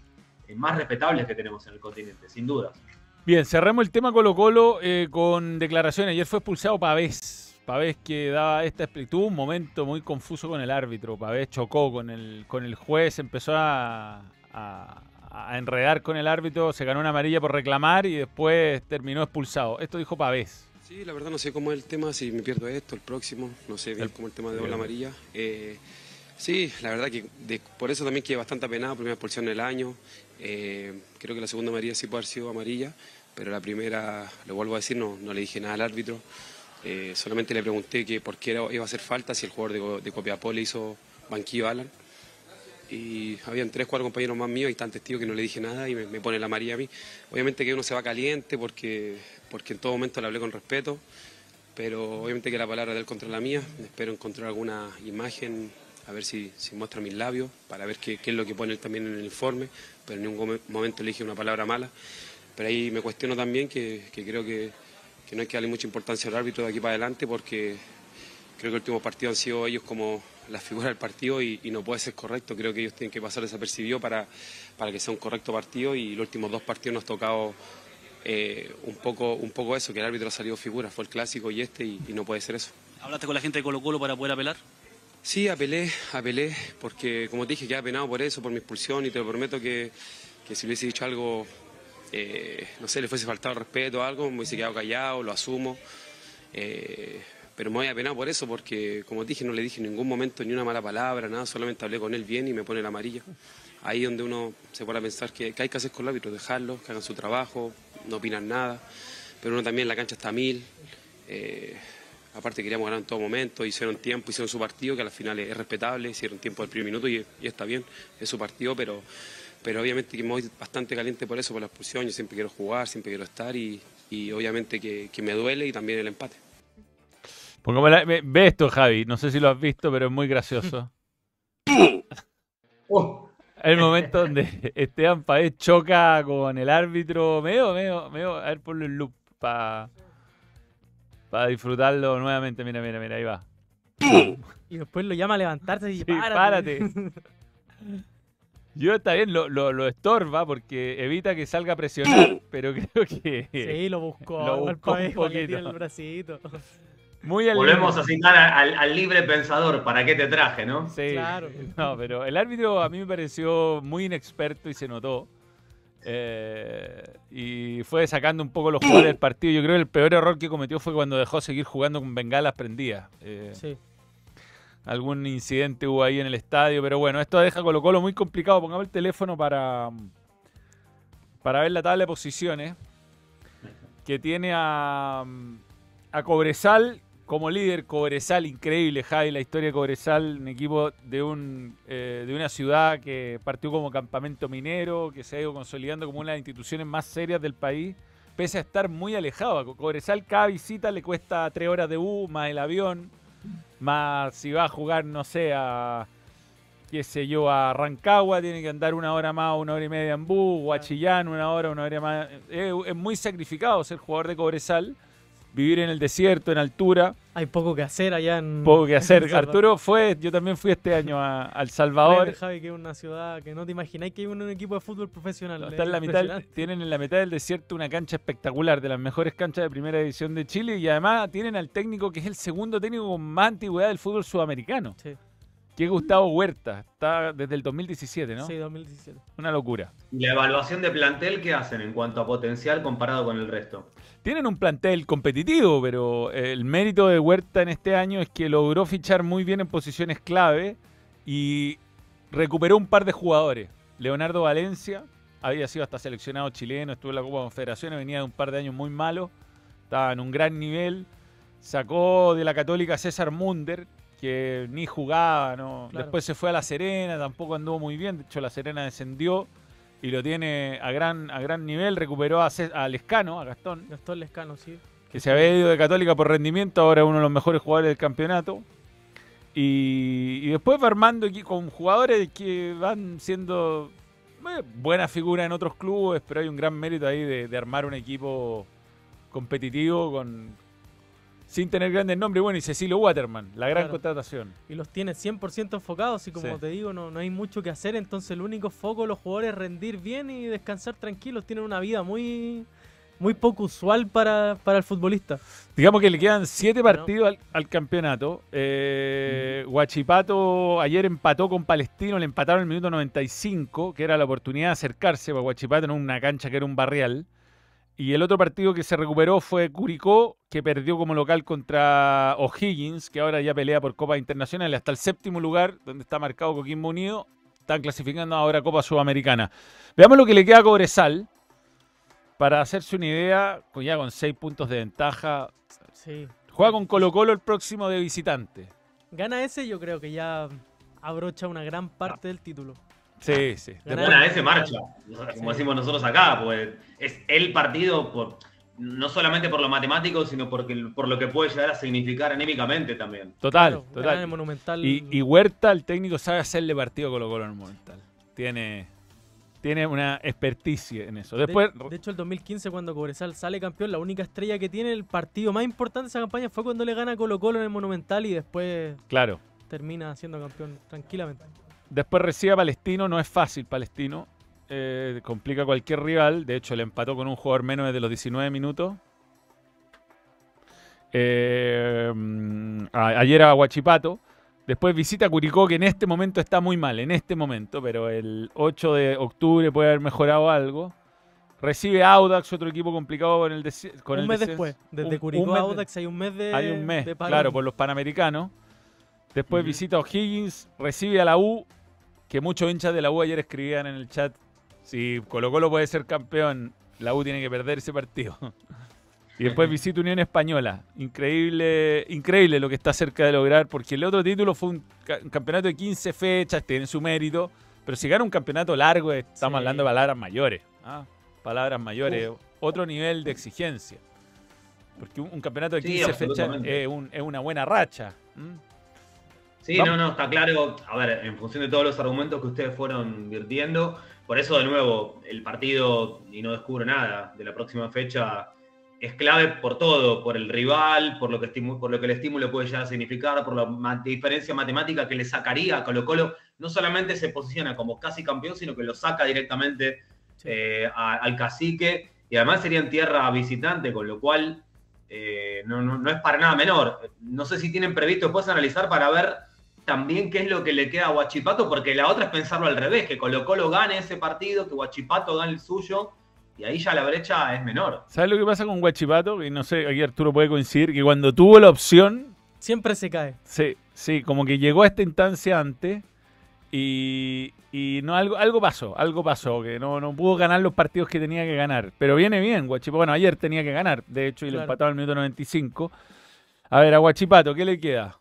S6: eh, más respetables que tenemos en el continente, sin dudas.
S2: Bien, cerramos el tema Colo Colo eh, con declaraciones. Ayer fue expulsado Pavés. Pavés que daba esta tuvo un momento muy confuso con el árbitro. Pavés chocó con el, con el juez, empezó a- a enredar con el árbitro, se ganó una amarilla por reclamar y después terminó expulsado. Esto dijo Pavés.
S7: Sí, la verdad no sé cómo es el tema, si me pierdo esto, el próximo, no sé bien
S2: El-
S7: cómo el tema de ola amarilla. Eh, sí, la verdad que de- por eso también quedé bastante apenado, primera expulsión del año. Eh, creo que la segunda amarilla sí puede haber sido amarilla, pero la primera, lo vuelvo a decir, no, no le dije nada al árbitro. Eh, solamente le pregunté que por qué iba a hacer falta si el jugador de, de Copiapó le hizo banquillo a Alan. Y habían tres, cuatro compañeros más míos y tan testigos que no le dije nada y me, pone la amarilla a mí. Obviamente que uno se va caliente porque, porque en todo momento le hablé con respeto, pero obviamente que la palabra de él contra la mía. Espero encontrar alguna imagen, a ver si, si muestra mis labios, para ver qué, qué es lo que pone él también en el informe, pero en ningún momento le dije una palabra mala. Pero ahí me cuestiono también que, que creo que, que no hay que darle mucha importancia al árbitro de aquí para adelante porque creo que el último partido han sido ellos como la figura del partido y, y no puede ser correcto. Creo que ellos tienen que pasar desapercibido para, para que sea un correcto partido y los últimos dos partidos nos ha tocado eh, un, poco, un poco eso, que el árbitro ha salido figura, fue el clásico y este y, y no puede ser eso.
S8: ¿Hablaste con la gente de Colo Colo para poder apelar?
S7: Sí, apelé, apelé, porque como te dije, quedé apenado por eso, por mi expulsión y te lo prometo que, que si hubiese dicho algo, eh, no sé, le fuese faltado respeto o algo, me hubiese quedado callado, lo asumo. Eh, pero me voy apenado por eso, porque como dije, no le dije en ningún momento ni una mala palabra, nada, solamente hablé con él bien y me pone la amarilla. Ahí donde uno se pone a pensar que, hay que hacer con el árbitro, dejarlo, que hagan su trabajo, no opinan nada, pero uno también en la cancha está a mil. eh, aparte queríamos ganar en todo momento, hicieron tiempo, hicieron su partido, que al final es respetable, hicieron tiempo del primer minuto y, está bien, es su partido, pero, pero obviamente que me voy bastante caliente por eso, por la expulsión, yo siempre quiero jugar, siempre quiero estar y, obviamente que me duele y también el empate.
S2: Pongámosla- ve, ve esto, Javi. No sé si lo has visto, pero es muy gracioso.
S6: Oh,
S2: El momento donde Esteban Paez choca con el árbitro. Medio, medio, medio. A ver, ponlo en loop para disfrutarlo nuevamente. Mira, mira, mira, ahí va.
S5: Y después lo llama a levantarse y
S2: Sí,
S5: párate.
S2: párate. Yo está bien, lo, lo, lo estorba porque evita que salga a presionar, pero creo que
S5: Sí, lo buscó.
S2: Lo
S5: al
S2: buscó un
S5: país para que tire
S2: poquito.
S5: el bracito.
S2: Muy al
S6: Volvemos a citar al, al libre pensador. ¿Para qué te traje, no?
S2: Sí,
S5: Claro.
S2: no, pero el árbitro a mí me pareció muy inexperto y se notó. Eh, y fue sacando un poco los jugadores del partido. Yo creo que el peor error que cometió fue cuando dejó seguir jugando con bengalas prendidas. Eh,
S5: Sí.
S2: algún incidente hubo ahí en el estadio, pero bueno, esto deja Colo Colo muy complicado. Pongamos el teléfono para, para ver la tabla de posiciones, que tiene a, a Cobresal como líder. Cobresal, increíble, Javi, la historia de Cobresal, un equipo de, un, eh, de una ciudad que partió como campamento minero, que se ha ido consolidando como una de las instituciones más serias del país, pese a estar muy alejado. A Cobresal cada visita le cuesta tres horas de bus, más el avión más si va a jugar, no sé, a qué sé yo, a Rancagua, tiene que andar una hora más, una hora y media en bus, o a Chillán, una hora, una hora más. Es, es muy sacrificado ser jugador de Cobresal, vivir en el desierto, en altura,
S5: Hay poco que hacer allá en.
S2: poco que hacer. Arturo fue, yo también fui este año a,
S5: Créeme,
S2: Salvador.
S5: Javi, que es una ciudad que no te imagináis que hay un, un equipo de fútbol profesional.
S2: No,
S5: es
S2: está en la mitad, tienen en la mitad del desierto una cancha espectacular, de las mejores canchas de primera división de Chile, y además tienen al técnico que es el segundo técnico con más antigüedad del fútbol sudamericano,
S5: Sí,
S2: que es Gustavo Huerta. Está desde el 2017, ¿no?
S5: sí, 2017.
S2: Una locura.
S6: ¿Y la evaluación de plantel qué hacen en cuanto a potencial comparado con el resto?
S2: Tienen un plantel competitivo, pero el mérito de Huerta en este año es que logró fichar muy bien en posiciones clave y recuperó un par de jugadores. Leonardo Valencia había sido hasta seleccionado chileno, estuvo en la Copa Confederaciones, venía de un par de años muy malos, estaba en un gran nivel. Sacó de la Católica César Munder, que ni jugaba, ¿no?
S5: Claro.
S2: Después se fue a La Serena, tampoco anduvo muy bien, de hecho La Serena descendió y lo tiene a gran, a gran nivel. Recuperó a, a Lescano, a Gastón,
S5: Gastón Lescano, sí.
S2: que se había ido de Católica por rendimiento, ahora es uno de los mejores jugadores del campeonato. Y, y después va armando con jugadores que van siendo eh, buena figura en otros clubes, pero hay un gran mérito ahí de, de armar un equipo competitivo con sin tener grandes nombres. Bueno, y Cecilio Waterman, la gran
S5: Claro.
S2: contratación.
S5: Y los tiene 100% enfocados y como
S2: Sí.
S5: te digo, no, no hay mucho que hacer. Entonces el único foco de los jugadores es rendir bien y descansar tranquilos. Tienen una vida muy, muy poco usual para, para el futbolista.
S2: Digamos que le quedan siete partidos al, al campeonato. Eh, Huachipato ayer empató con Palestino, le empataron en el minuto 95, que era la oportunidad de acercarse, porque Huachipato en una cancha que era un barrial. Y el otro partido que se recuperó fue Curicó, que perdió como local contra O'Higgins, que ahora ya pelea por Copa Internacional hasta el séptimo lugar, donde está marcado Coquimbo Unido. Están clasificando ahora Copa Sudamericana. Veamos lo que le queda a Cobresal. Para hacerse una idea, ya con seis puntos de ventaja,
S5: Sí.
S2: Juega con Colo Colo el próximo de visitante.
S5: Gana ese, yo creo que ya abrocha una gran parte del título.
S2: Sí, sí.
S5: Ganar-
S6: Una vez se marcha, como decimos nosotros acá, pues es el partido por, no solamente por lo matemático, sino porque, por lo que puede llegar a significar anímicamente también.
S2: Total,
S5: Claro,
S2: total.
S5: el Monumental.
S2: Y, y Huerta, el técnico, sabe hacerle partido a Colo Colo en el Monumental. Tiene, tiene una experticia en eso.
S5: De-
S2: Después,
S5: de, hecho, el 2015, cuando Cobresal sale campeón, la única estrella que tiene el partido más importante de esa campaña fue cuando le gana Colo Colo en el Monumental y después
S2: claro,
S5: termina siendo campeón tranquilamente.
S2: Después recibe a Palestino, no es fácil Palestino. eh, complica a cualquier rival. De hecho, le empató con un jugador menos desde los 19 minutos. Eh, a- ayer a Huachipato. Después visita a Curicó, que en este momento está muy mal, en este momento, pero el 8 de octubre puede haber mejorado algo. Recibe Audax, otro equipo complicado con el, con
S5: un
S2: el
S5: mes después, desde
S2: Un- un
S5: Curicó
S2: mes
S5: a Audax hay un mes de
S2: hay un mes,
S5: de
S2: claro, por los Panamericanos. Después visita a O'Higgins, recibe a la U, que muchos hinchas de la U ayer escribían en el chat, si Colo Colo puede ser campeón, la U tiene que perder ese partido. y después visita Unión Española. Increíble, increíble lo que está cerca de lograr, porque el otro título fue un, ca- un campeonato de 15 fechas, tiene su mérito, pero si gana un campeonato largo, estamos
S5: Sí.
S2: hablando de palabras mayores. ¿ah? Palabras mayores, otro nivel de exigencia. Porque un, un campeonato de
S6: Sí,
S2: 15 fechas es, un- es una buena racha. ¿m?
S6: Sí, no, no, está claro. A ver, en función de todos los argumentos que ustedes fueron virtiendo, por eso de nuevo, el partido, y no descubro nada, de la próxima fecha es clave por todo, por el rival, por lo que, por lo que el estímulo puede llegar a significar, por la diferencia matemática que le sacaría a Colo Colo. No solamente se posiciona como casi campeón, sino que lo saca directamente
S5: Sí.
S6: eh, a- al cacique y además sería en tierra visitante, con lo cual eh, no, no- no es para nada menor. No sé si tienen previsto después analizar para ver también qué es lo que le queda a Huachipato, porque la otra es pensarlo al revés, que Colo Colo gane ese partido, que Huachipato gane el suyo, y ahí ya la brecha es menor.
S2: ¿Sabes lo que pasa con Guachipato? Y no sé, aquí Arturo puede coincidir, que cuando tuvo la opción,
S5: Siempre se cae.
S2: sí, sí, como que llegó a esta instancia antes y, y no algo, algo pasó, algo pasó, que no, no pudo ganar los partidos que tenía que ganar. Pero viene bien, Guachipato. Bueno, ayer tenía que ganar, de hecho, y lo empataba al minuto 95. A ver, a Guachipato, ¿qué le queda?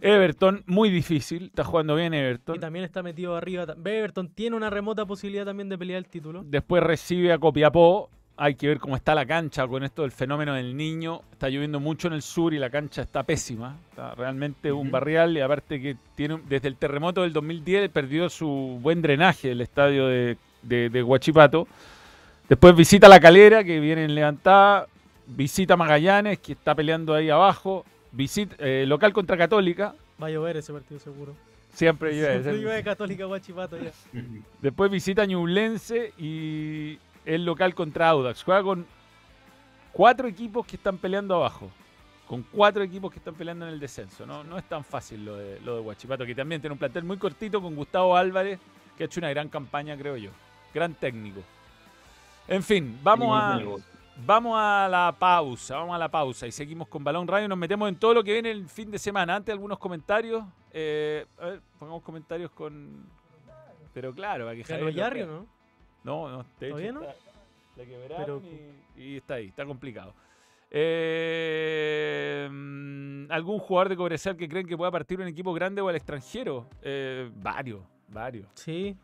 S2: Everton, muy difícil, está jugando bien Everton.
S5: Y también está metido arriba. Everton tiene una remota posibilidad también de pelear el título.
S2: Después recibe a Copiapó. Hay que ver cómo está la cancha con esto del fenómeno del niño. Está lloviendo mucho en el sur y la cancha está pésima. Está realmente un barrial y aparte que tiene desde el terremoto del 2010 perdió su buen drenaje el estadio de, de, de Huachipato. Después visita La Calera que viene en levantada. Visita Magallanes que está peleando ahí abajo. Visita eh, local contra Católica.
S5: Va a llover ese partido seguro.
S2: Siempre llueve.
S5: Siempre llueve Católica Guachipato ya.
S2: Después visita Ñublense y el local contra Audax. Juega con cuatro equipos que están peleando abajo. Con cuatro equipos que están peleando en el descenso. No, no es tan fácil lo de, lo de Huachipato, que también tiene un plantel muy cortito con Gustavo Álvarez, que ha hecho una gran campaña, creo yo. Gran técnico. En fin, vamos a, vamos a la pausa. Vamos a la pausa y seguimos con Balón Radio. Nos metemos en todo lo que viene el fin de semana. Antes, algunos comentarios. Eh, a ver, pongamos comentarios con. Pero claro, para que
S5: ¿Ganó
S2: Javier lo
S5: Yarri o
S2: vea.
S5: no?
S2: No, no, hecho
S5: ¿Todavía no?
S2: está- la quebraron
S5: Pero-
S2: y, y está ahí, está complicado. Eh, mm, ¿Algún jugador de Cobresal que creen que pueda partir un equipo grande o al extranjero? Eh, varios, varios.
S5: Sí.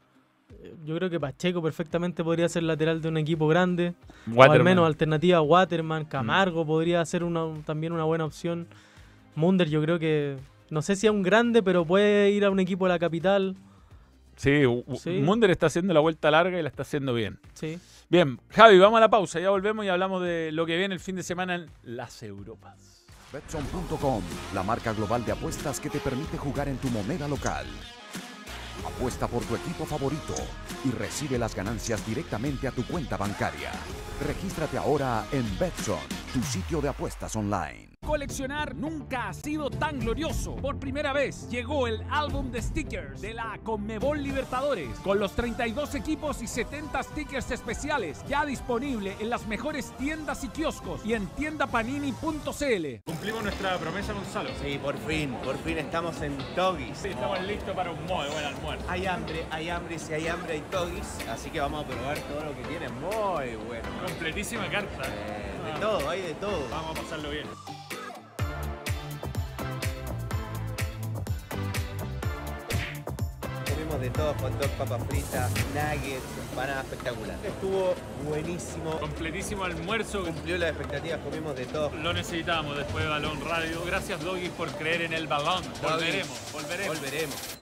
S5: Yo creo que Pacheco perfectamente podría ser lateral de un equipo grande. O al
S2: Waterman.
S5: menos alternativa a Waterman. Camargo podría ser una, también una buena opción. Munder yo creo que... No sé si es un grande, pero puede ir a un equipo de la capital.
S2: Sí,
S5: Sí.
S2: Munder está haciendo la vuelta larga y la está haciendo bien.
S5: Sí.
S2: Bien, Javi, vamos a la pausa, ya volvemos y hablamos de lo que viene el fin de semana en las Europas.
S9: Betson.com, la marca global de apuestas que te permite jugar en tu moneda local. Apuesta por tu equipo favorito y recibe las ganancias directamente a tu cuenta bancaria. Regístrate ahora en Betson, tu sitio de apuestas online.
S10: Coleccionar nunca ha sido tan glorioso. Por primera vez llegó el álbum de stickers de la Conmebol Libertadores con los 32 equipos y 70 stickers especiales ya disponible en las mejores tiendas y kioscos y en tiendapanini.cl.
S2: Cumplimos nuestra promesa, Gonzalo.
S11: Sí, por fin, por fin estamos en Togis.
S2: estamos listos para un muy buen almuerzo.
S11: Hay hambre, hay hambre, si hay hambre hay Togis, así que vamos a probar todo lo que tiene, muy bueno.
S2: Completísima carta.
S11: Eh, de todo, hay de todo.
S2: Vamos a pasarlo bien.
S11: Comimos de todo, hot dog, papas fritas, nuggets, empanada espectacular. Estuvo buenísimo,
S2: Completísimo almuerzo.
S11: cumplió las expectativas, comimos de todo.
S2: Lo necesitábamos después de Balón Radio. Gracias, Doggy, por creer en el balón. Volveremos, volveremos.
S11: Volveremos.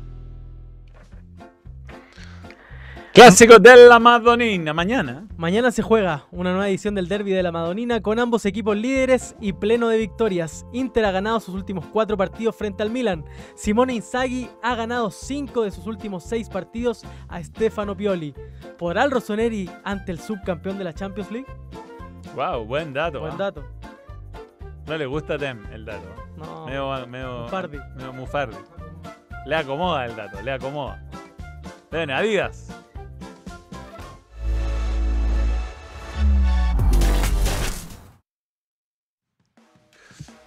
S2: Clásico de la Madonina, mañana.
S5: Mañana se juega una nueva edición del Derby de la Madonina con ambos equipos líderes y pleno de victorias. Inter ha ganado sus últimos cuatro partidos frente al Milan. Simone Inzaghi ha ganado cinco de sus últimos seis partidos a Stefano Pioli. ¿Podrá el Rossoneri ante el subcampeón de la Champions League?
S2: Wow, buen dato.
S5: Buen
S2: ¿ah?
S5: dato.
S2: No le gusta a Tem el dato.
S5: No.
S2: Medio, medio,
S5: Mufardi.
S2: medio mufardi. Le acomoda el dato, le acomoda. Ven, Adidas.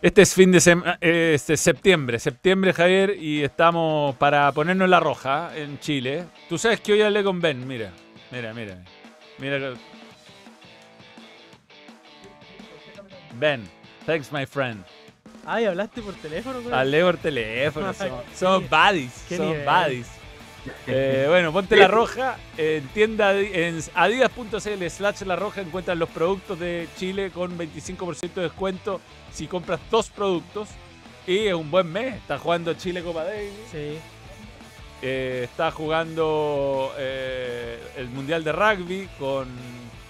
S2: Este es fin de sema- eh, este, septiembre, septiembre Javier, y estamos para ponernos la roja en Chile. Tú sabes que hoy hablé con Ben, mira, mira, mira, mira. Ben, thanks my friend.
S5: Ay, hablaste por teléfono él?
S2: Hablé por teléfono, somos, somos buddies, somos buddies. Eh, bueno, ponte la roja. En tienda en adidas.cl slash la roja encuentran los productos de Chile con 25% de descuento si compras dos productos. Y es un buen mes. Está jugando Chile Copa Davis.
S5: Sí.
S2: Eh, está jugando eh, el Mundial de Rugby con,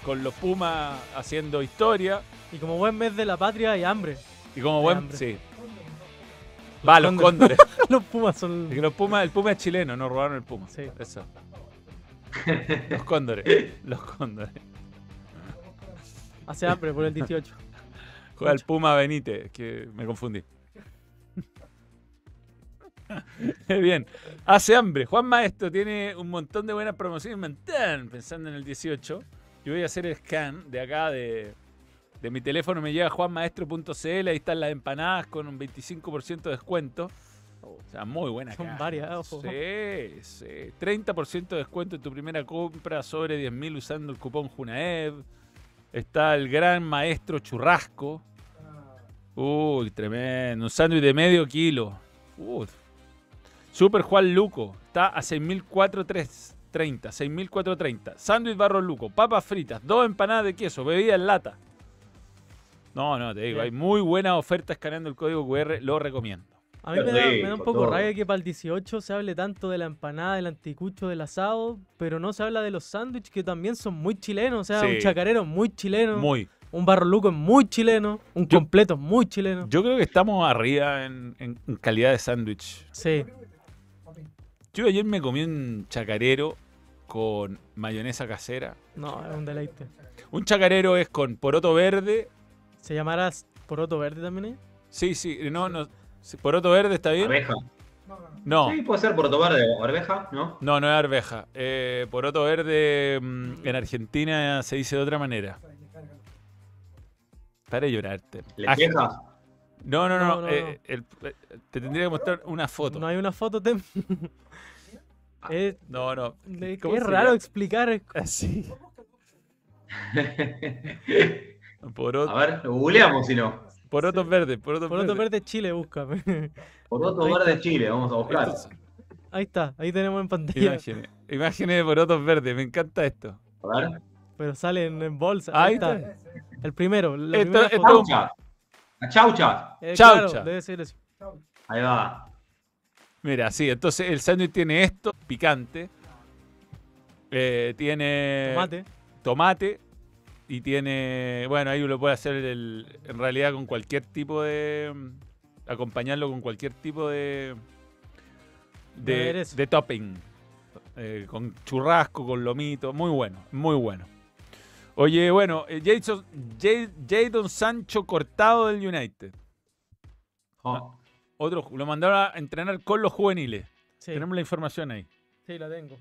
S2: con los Pumas haciendo historia.
S5: Y como buen mes de la patria hay hambre.
S2: Y como buen.
S5: hambre.
S2: Sí. Va, los cóndores.
S5: los Pumas son.
S2: Es que los Pumas, el Puma es chileno, no robaron el Puma.
S5: Sí.
S2: Eso. Los cóndores. Los cóndores.
S5: Hace hambre por el 18.
S2: Juega el Puma Benítez, que me confundí. Bien, hace hambre. Juan Maestro tiene un montón de buenas promociones. Montón, pensando en el 18. Yo voy a hacer el scan de acá de, de mi teléfono. Me llega juanmaestro.cl. Ahí están las empanadas con un 25% de descuento. O sea, muy buena
S5: Son varias, ojo.
S2: Sí, sí. 30% de descuento en tu primera compra sobre 10.000 usando el cupón Junaev. Está el gran maestro churrasco. Uy, tremendo. Un sándwich de medio kilo. Uy. Super Juan Luco. Está a 6.430. 6.430. Sándwich Barro Luco. Papas fritas. Dos empanadas de queso. Bebida en lata. No, no, te digo. Hay muy buena oferta escaneando el código QR. Lo recomiendo.
S5: A mí me da, me da un poco rabia que para el 18 se hable tanto de la empanada, del anticucho, del asado, pero no se habla de los sándwiches que también son muy chilenos. O sea,
S2: Sí.
S5: un chacarero es muy chileno,
S2: Muy.
S5: un barro luco es muy chileno, un
S2: Yo-
S5: completo es muy chileno.
S2: Yo creo que estamos arriba en, en- en calidad de sándwich.
S5: Sí,
S2: Yo ayer me comí un chacarero con mayonesa casera.
S5: no, es un deleite.
S2: Un chacarero es con poroto verde.
S5: ¿Se llamará poroto verde también? eh?
S2: Sí, sí, no, no. Poroto verde está bien.
S6: Arveja.
S2: No,
S6: Sí, puede ser Porto Verde o arveja, ¿no?
S2: no, no es arveja. Eh, poroto verde mm, en Argentina se dice de otra manera. Para llorarte. Ah,
S6: Lentejas.
S2: No, no, no.
S5: No, no,
S2: eh, el- eh, te tendría que mostrar una foto.
S5: No hay una foto, Tem. es,
S2: No, no.
S5: es
S2: ¿Cómo se
S5: raro explicar.
S2: Así. Poroto,
S6: A ver, lo googleamos si no.
S2: porotos verdes, porotos
S5: Poroto
S2: verdes.
S5: verde Chile, búscame.
S6: Poroto
S5: Ahí
S6: Verde Chile, vamos a buscar.
S5: Ahí está, ahí tenemos en pantalla.
S2: Imágenes. Imágenes de porotos verdes. Me encanta esto.
S6: A ver.
S5: Pero salen en bolsa.
S2: Ahí
S5: Ahí está. El primero. La
S2: Esto-
S5: primera
S2: esto-
S5: foto.
S6: Chaucha. La chaucha.
S5: Eh,
S2: Chaucha.
S5: claro, debe ser eso.
S6: Ahí va.
S2: Mira, sí, entonces el sándwich tiene esto, picante. eh, tiene
S5: Tomate.
S2: tomate y tiene, bueno, ahí lo puede hacer el- en realidad con cualquier tipo de, mm, acompañarlo con cualquier tipo de,
S5: De
S2: de,
S5: aderezo.
S2: de topping, Eh, con churrasco, con lomito, muy bueno, muy bueno. Oye, bueno, eh, Jason, Jadon Sancho cortado del United.
S6: Oh.
S2: Otro, lo mandaron a entrenar con los juveniles.
S5: Sí,
S2: Tenemos la información ahí.
S5: sí, la tengo.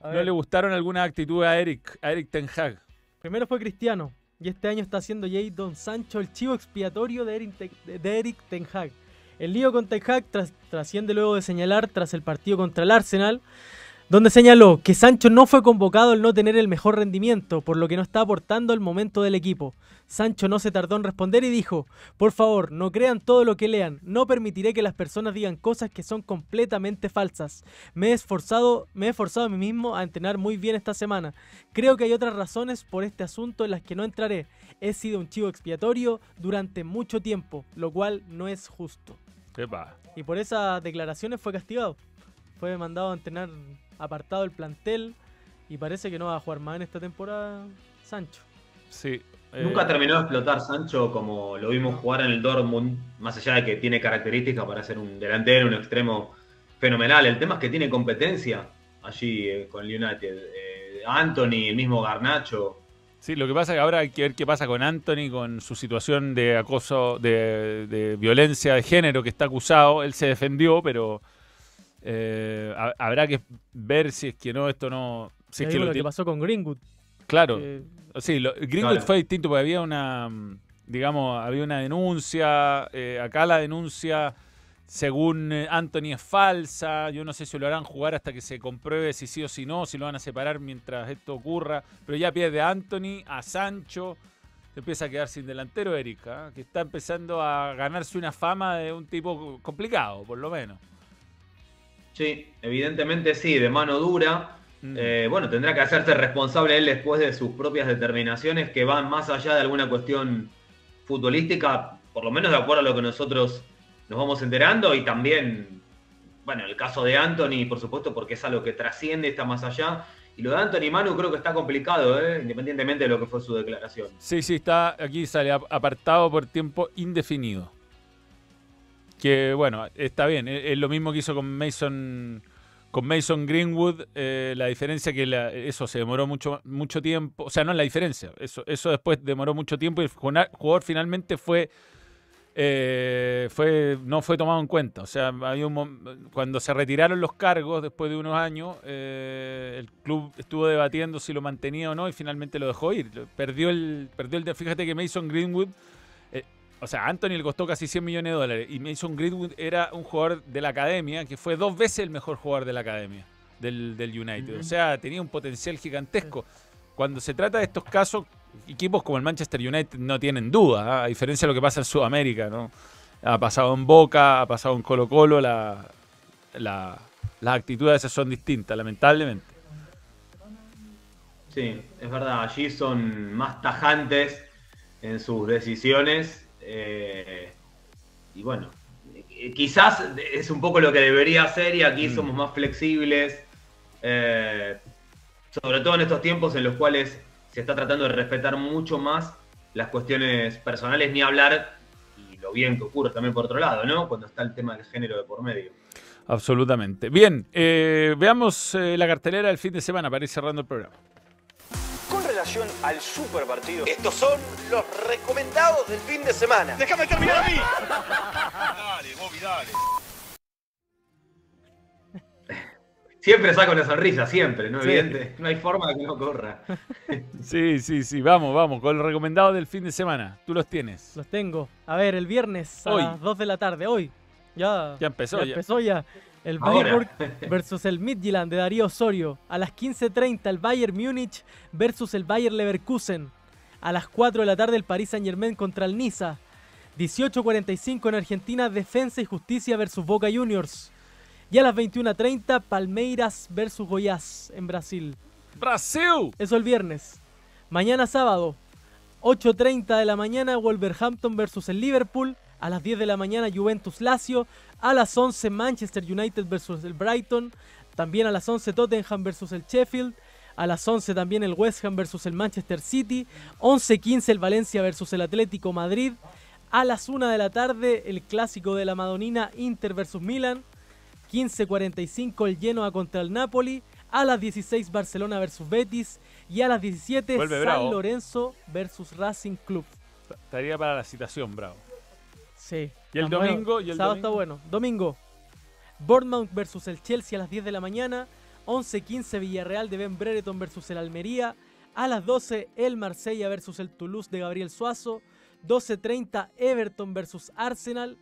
S5: A
S2: ¿No
S5: ver,
S2: le gustaron algunas actitudes a Eric, a Eric Ten Hag?
S5: Primero fue Cristiano. Y este año está haciendo Jadon Sancho el chivo expiatorio de Eric, Te- de Eric Ten Hag. El lío con Ten Hag tras- trasciende luego de señalar tras el partido contra el Arsenal, donde señaló que Sancho no fue convocado al no tener el mejor rendimiento, por lo que no está aportando el momento del equipo. Sancho no se tardó en responder y dijo, por favor, no crean todo lo que lean, no permitiré que las personas digan cosas que son completamente falsas. Me he esforzado, me he esforzado a mí mismo a entrenar muy bien esta semana. Creo que hay otras razones por este asunto en las que no entraré. He sido un chivo expiatorio durante mucho tiempo, lo cual no es justo.
S2: Epa.
S5: Y por esas declaraciones fue castigado. fue mandado a entrenar apartado del plantel y parece que no va a jugar más en esta temporada Sancho.
S2: Sí. eh,
S6: Nunca terminó de explotar Sancho como lo vimos jugar en el Dortmund, más allá de que tiene características para ser un delantero, un extremo fenomenal. El tema es que tiene competencia allí eh, con el United. Eh, Anthony, el mismo Garnacho.
S2: Sí, lo que pasa es que ahora hay que ver qué pasa con Anthony, con su situación de acoso, de, de violencia de género que está acusado. Él se defendió, pero eh, ha- habrá que ver si es que no, esto no... Si es que lo
S5: lo que pasó con Greenwood.
S2: Claro.
S5: que-
S2: Sí, lo, Greenwood
S6: Claro.
S2: fue distinto porque había una, mm, digamos, había una denuncia. eh, acá la denuncia, según eh, Anthony, es falsa. Yo no sé si lo harán jugar hasta que se compruebe si sí o si no, si lo van a separar mientras esto ocurra. Pero ya pierde a Anthony, a Sancho. Se empieza a quedar sin delantero, Erika, que está empezando a ganarse una fama de un tipo complicado, por lo menos.
S6: Sí, evidentemente sí, de mano dura.
S2: Mm.
S6: Eh, bueno, tendrá que hacerse responsable él después de sus propias determinaciones que van más allá de alguna cuestión futbolística, por lo menos de acuerdo a lo que nosotros nos vamos enterando y también, bueno, el caso de Anthony, por supuesto, porque es algo que trasciende, está más allá. Y lo de Anthony Manu creo que está complicado, ¿eh? independientemente de lo que fue su declaración.
S2: Sí, sí, está aquí sale ap- apartado por tiempo indefinido. Que bueno, está bien. Es, lo mismo que hizo con Mason con Mason Greenwood. eh, la diferencia que eso se demoró mucho mucho tiempo. O sea, no es la diferencia. Eso eso después demoró mucho tiempo y el jugador finalmente fue eh, fue no fue tomado en cuenta. O sea, había un cuando se retiraron los cargos después de unos años, eh, el club estuvo debatiendo si lo mantenía o no y finalmente lo dejó ir. Perdió el, perdió el. Fíjate que Mason Greenwood, o sea, Anthony le costó casi 100 millones de dólares y Mason Greenwood era un jugador de la academia que fue dos veces el mejor jugador de la academia del, del United. O sea, tenía un potencial gigantesco. Cuando se trata de estos casos, equipos como el Manchester United no tienen duda, ¿ah? a diferencia de lo que pasa en Sudamérica, ¿no? Ha pasado en Boca, ha pasado en Colo Colo, la, la- las actitudes esas son distintas, lamentablemente.
S6: Sí, es verdad, allí son más tajantes en sus decisiones. Eh, y bueno, eh, quizás es un poco lo que debería ser y aquí somos más flexibles. eh, sobre todo en estos tiempos en los cuales se está tratando de respetar mucho más las cuestiones personales, ni hablar, y lo bien que ocurre también por otro lado, ¿no? Cuando está el tema del género de por medio.
S2: Absolutamente. Bien, eh, veamos eh, la cartelera del fin de semana para ir cerrando el programa.
S12: Al super partido, estos son los recomendados del fin de semana.
S4: ¡Déjame terminar a mí! Dale, Bobby, dale.
S6: Siempre saca una sonrisa, siempre, ¿no?
S2: Sí.
S6: Evidente, no hay forma de que no corra.
S2: Sí, sí, sí, vamos, vamos, con los recomendados del fin de semana. Tú los tienes.
S5: Los tengo. A ver, el viernes a
S2: Hoy.
S5: las 2 de la tarde, hoy. Ya,
S2: Ya empezó, ya.
S5: empezó ya. El
S6: Ahora.
S5: Freiburg versus el Midtjylland de Darío Osorio. A las 15.30 el Bayern Múnich versus el Bayern Leverkusen. A las 4 de la tarde el Paris Saint Germain contra el Niza. 18.45 en Argentina Defensa y Justicia versus Boca Juniors. Y a las 21.30 Palmeiras versus Goiás en Brasil.
S2: ¡Brasil!
S5: Eso el viernes. Mañana sábado, 8.30 de la mañana, Wolverhampton versus el Liverpool. A las 10 de la mañana, Juventus Lazio. A las 11, Manchester United versus el Brighton. También a las 11, Tottenham versus el Sheffield. A las 11 también el West Ham versus el Manchester City. 11.15 el Valencia versus el Atlético Madrid. A las 1 de la tarde, el clásico de la Madonina, Inter versus Milan. 15.45 el Genoa contra el Napoli. A las 16 Barcelona versus Betis. Y a las 17
S2: Vuelve
S5: San
S2: bravo.
S5: Lorenzo versus Racing Club.
S2: Estaría para la citación, bravo.
S5: Sí.
S2: ¿Y el
S5: bueno.
S2: domingo? ¿Y el
S5: Sábado
S2: domingo?
S5: está bueno. Domingo. Bournemouth versus el Chelsea a las 10 de la mañana. 11.15 Villarreal de Ben Brereton versus el Almería. A las 12 el Marsella versus el Toulouse de Gabriel Suazo. 12.30 Everton versus Arsenal.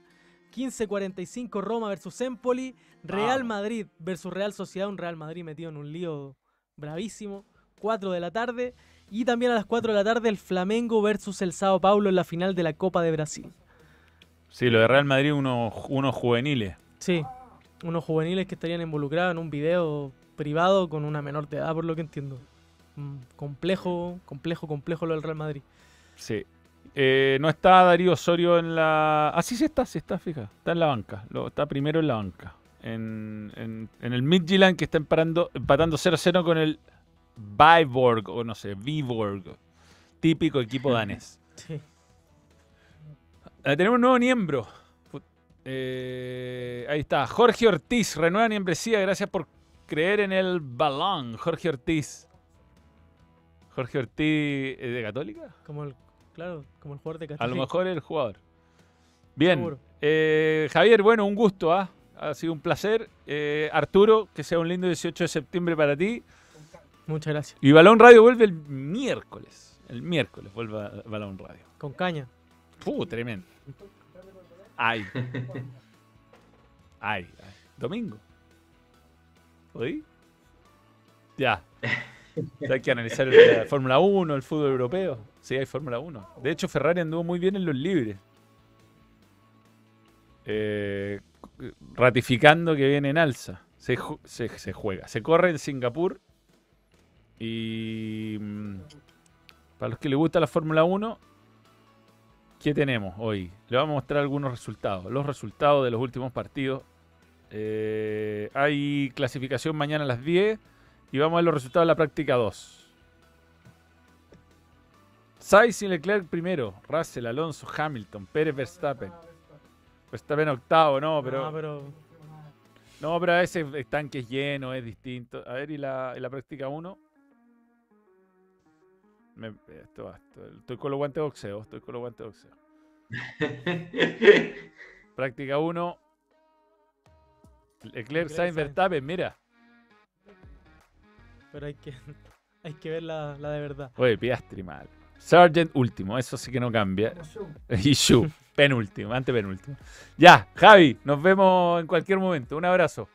S5: 15.45 Roma versus Empoli. Real. Madrid versus Real Sociedad. Un Real Madrid metido en un lío bravísimo. 4 de la tarde. Y también a las 4 de la tarde el Flamengo versus el Sao Paulo en la final de la Copa de Brasil.
S2: Sí, lo de Real Madrid, unos, unos juveniles.
S5: Sí, unos juveniles que estarían involucrados en un video privado con una menor de edad, por lo que entiendo. Mm, complejo, complejo, complejo lo del Real Madrid.
S2: Sí. Eh, no está Darío Osorio en la. Ah, sí, sí está, sí está, fija. Está en la banca. Lo, está primero en la banca. en, en- en el Midtjylland que está empatando, empatando 0-0 con el Viborg, o no sé, Viborg, típico equipo danés.
S5: Sí.
S2: Eh, tenemos un nuevo miembro. Eh, ahí está, Jorge Ortiz, renueva membresía, gracias por creer en el balón, Jorge Ortiz. Jorge Ortiz ¿es de Católica?
S5: Como el, claro, como el jugador de
S2: A lo
S5: Católica.
S2: mejor el jugador. Bien. Eh, Javier, bueno, un gusto, ¿ah? Ha sido un placer. Arturo, que sea un lindo 18 de septiembre para ti.
S5: Muchas gracias.
S2: Y Balón Radio vuelve el miércoles. El miércoles vuelve a Balón Radio.
S5: Con caña.
S2: Uh, tremendo. Ay. Ay, ay. Domingo. ¿Hoy? Ya. Hay que analizar la Fórmula 1, el fútbol europeo. Sí, hay Fórmula 1. De hecho, Ferrari anduvo muy bien en los libres. Eh, ratificando que viene en alza. Se, se- se juega. Se corre en Singapur. Y mm, para los que les gusta la Fórmula 1, ¿qué tenemos hoy? Le vamos a mostrar algunos resultados. Los resultados de los últimos partidos. Eh, hay clasificación mañana a las 10 y vamos a ver los resultados de la práctica 2. Sainz y Leclerc primero, Russell, Alonso, Hamilton, Pérez, Verstappen. Verstappen octavo, no, pero...
S5: No, pero
S2: No, pero a veces el tanque es lleno, es distinto. A ver, ¿y la, y la práctica 1? Me- esto va, esto- estoy con los guantes de boxeo, estoy con los guantes de boxeo. práctica 1. Leclerc, Sainz,
S5: Sainz.
S2: Verstappen, mira.
S5: pero hay que, hay que ver la, la de verdad.
S2: Oye, Piastri mal. Sargent último, eso sí que no cambia. Y Shu, penúltimo, antepenúltimo. Ya, Javi, nos vemos en cualquier momento. Un abrazo.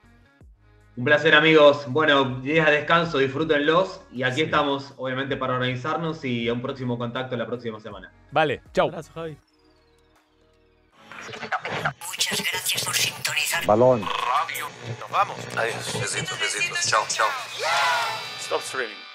S6: Un placer, amigos. Bueno, días de descanso, disfrútenlos. Y aquí estamos, obviamente, para organizarnos y a un próximo contacto la próxima semana.
S2: Vale, chau.
S5: Abrazo, Javi.
S1: Muchas gracias por sintonizar.
S13: Balón.
S12: Radio. Nos vamos.
S4: Adiós. Besitos, besitos. Chao, chao.
S12: Stop streaming.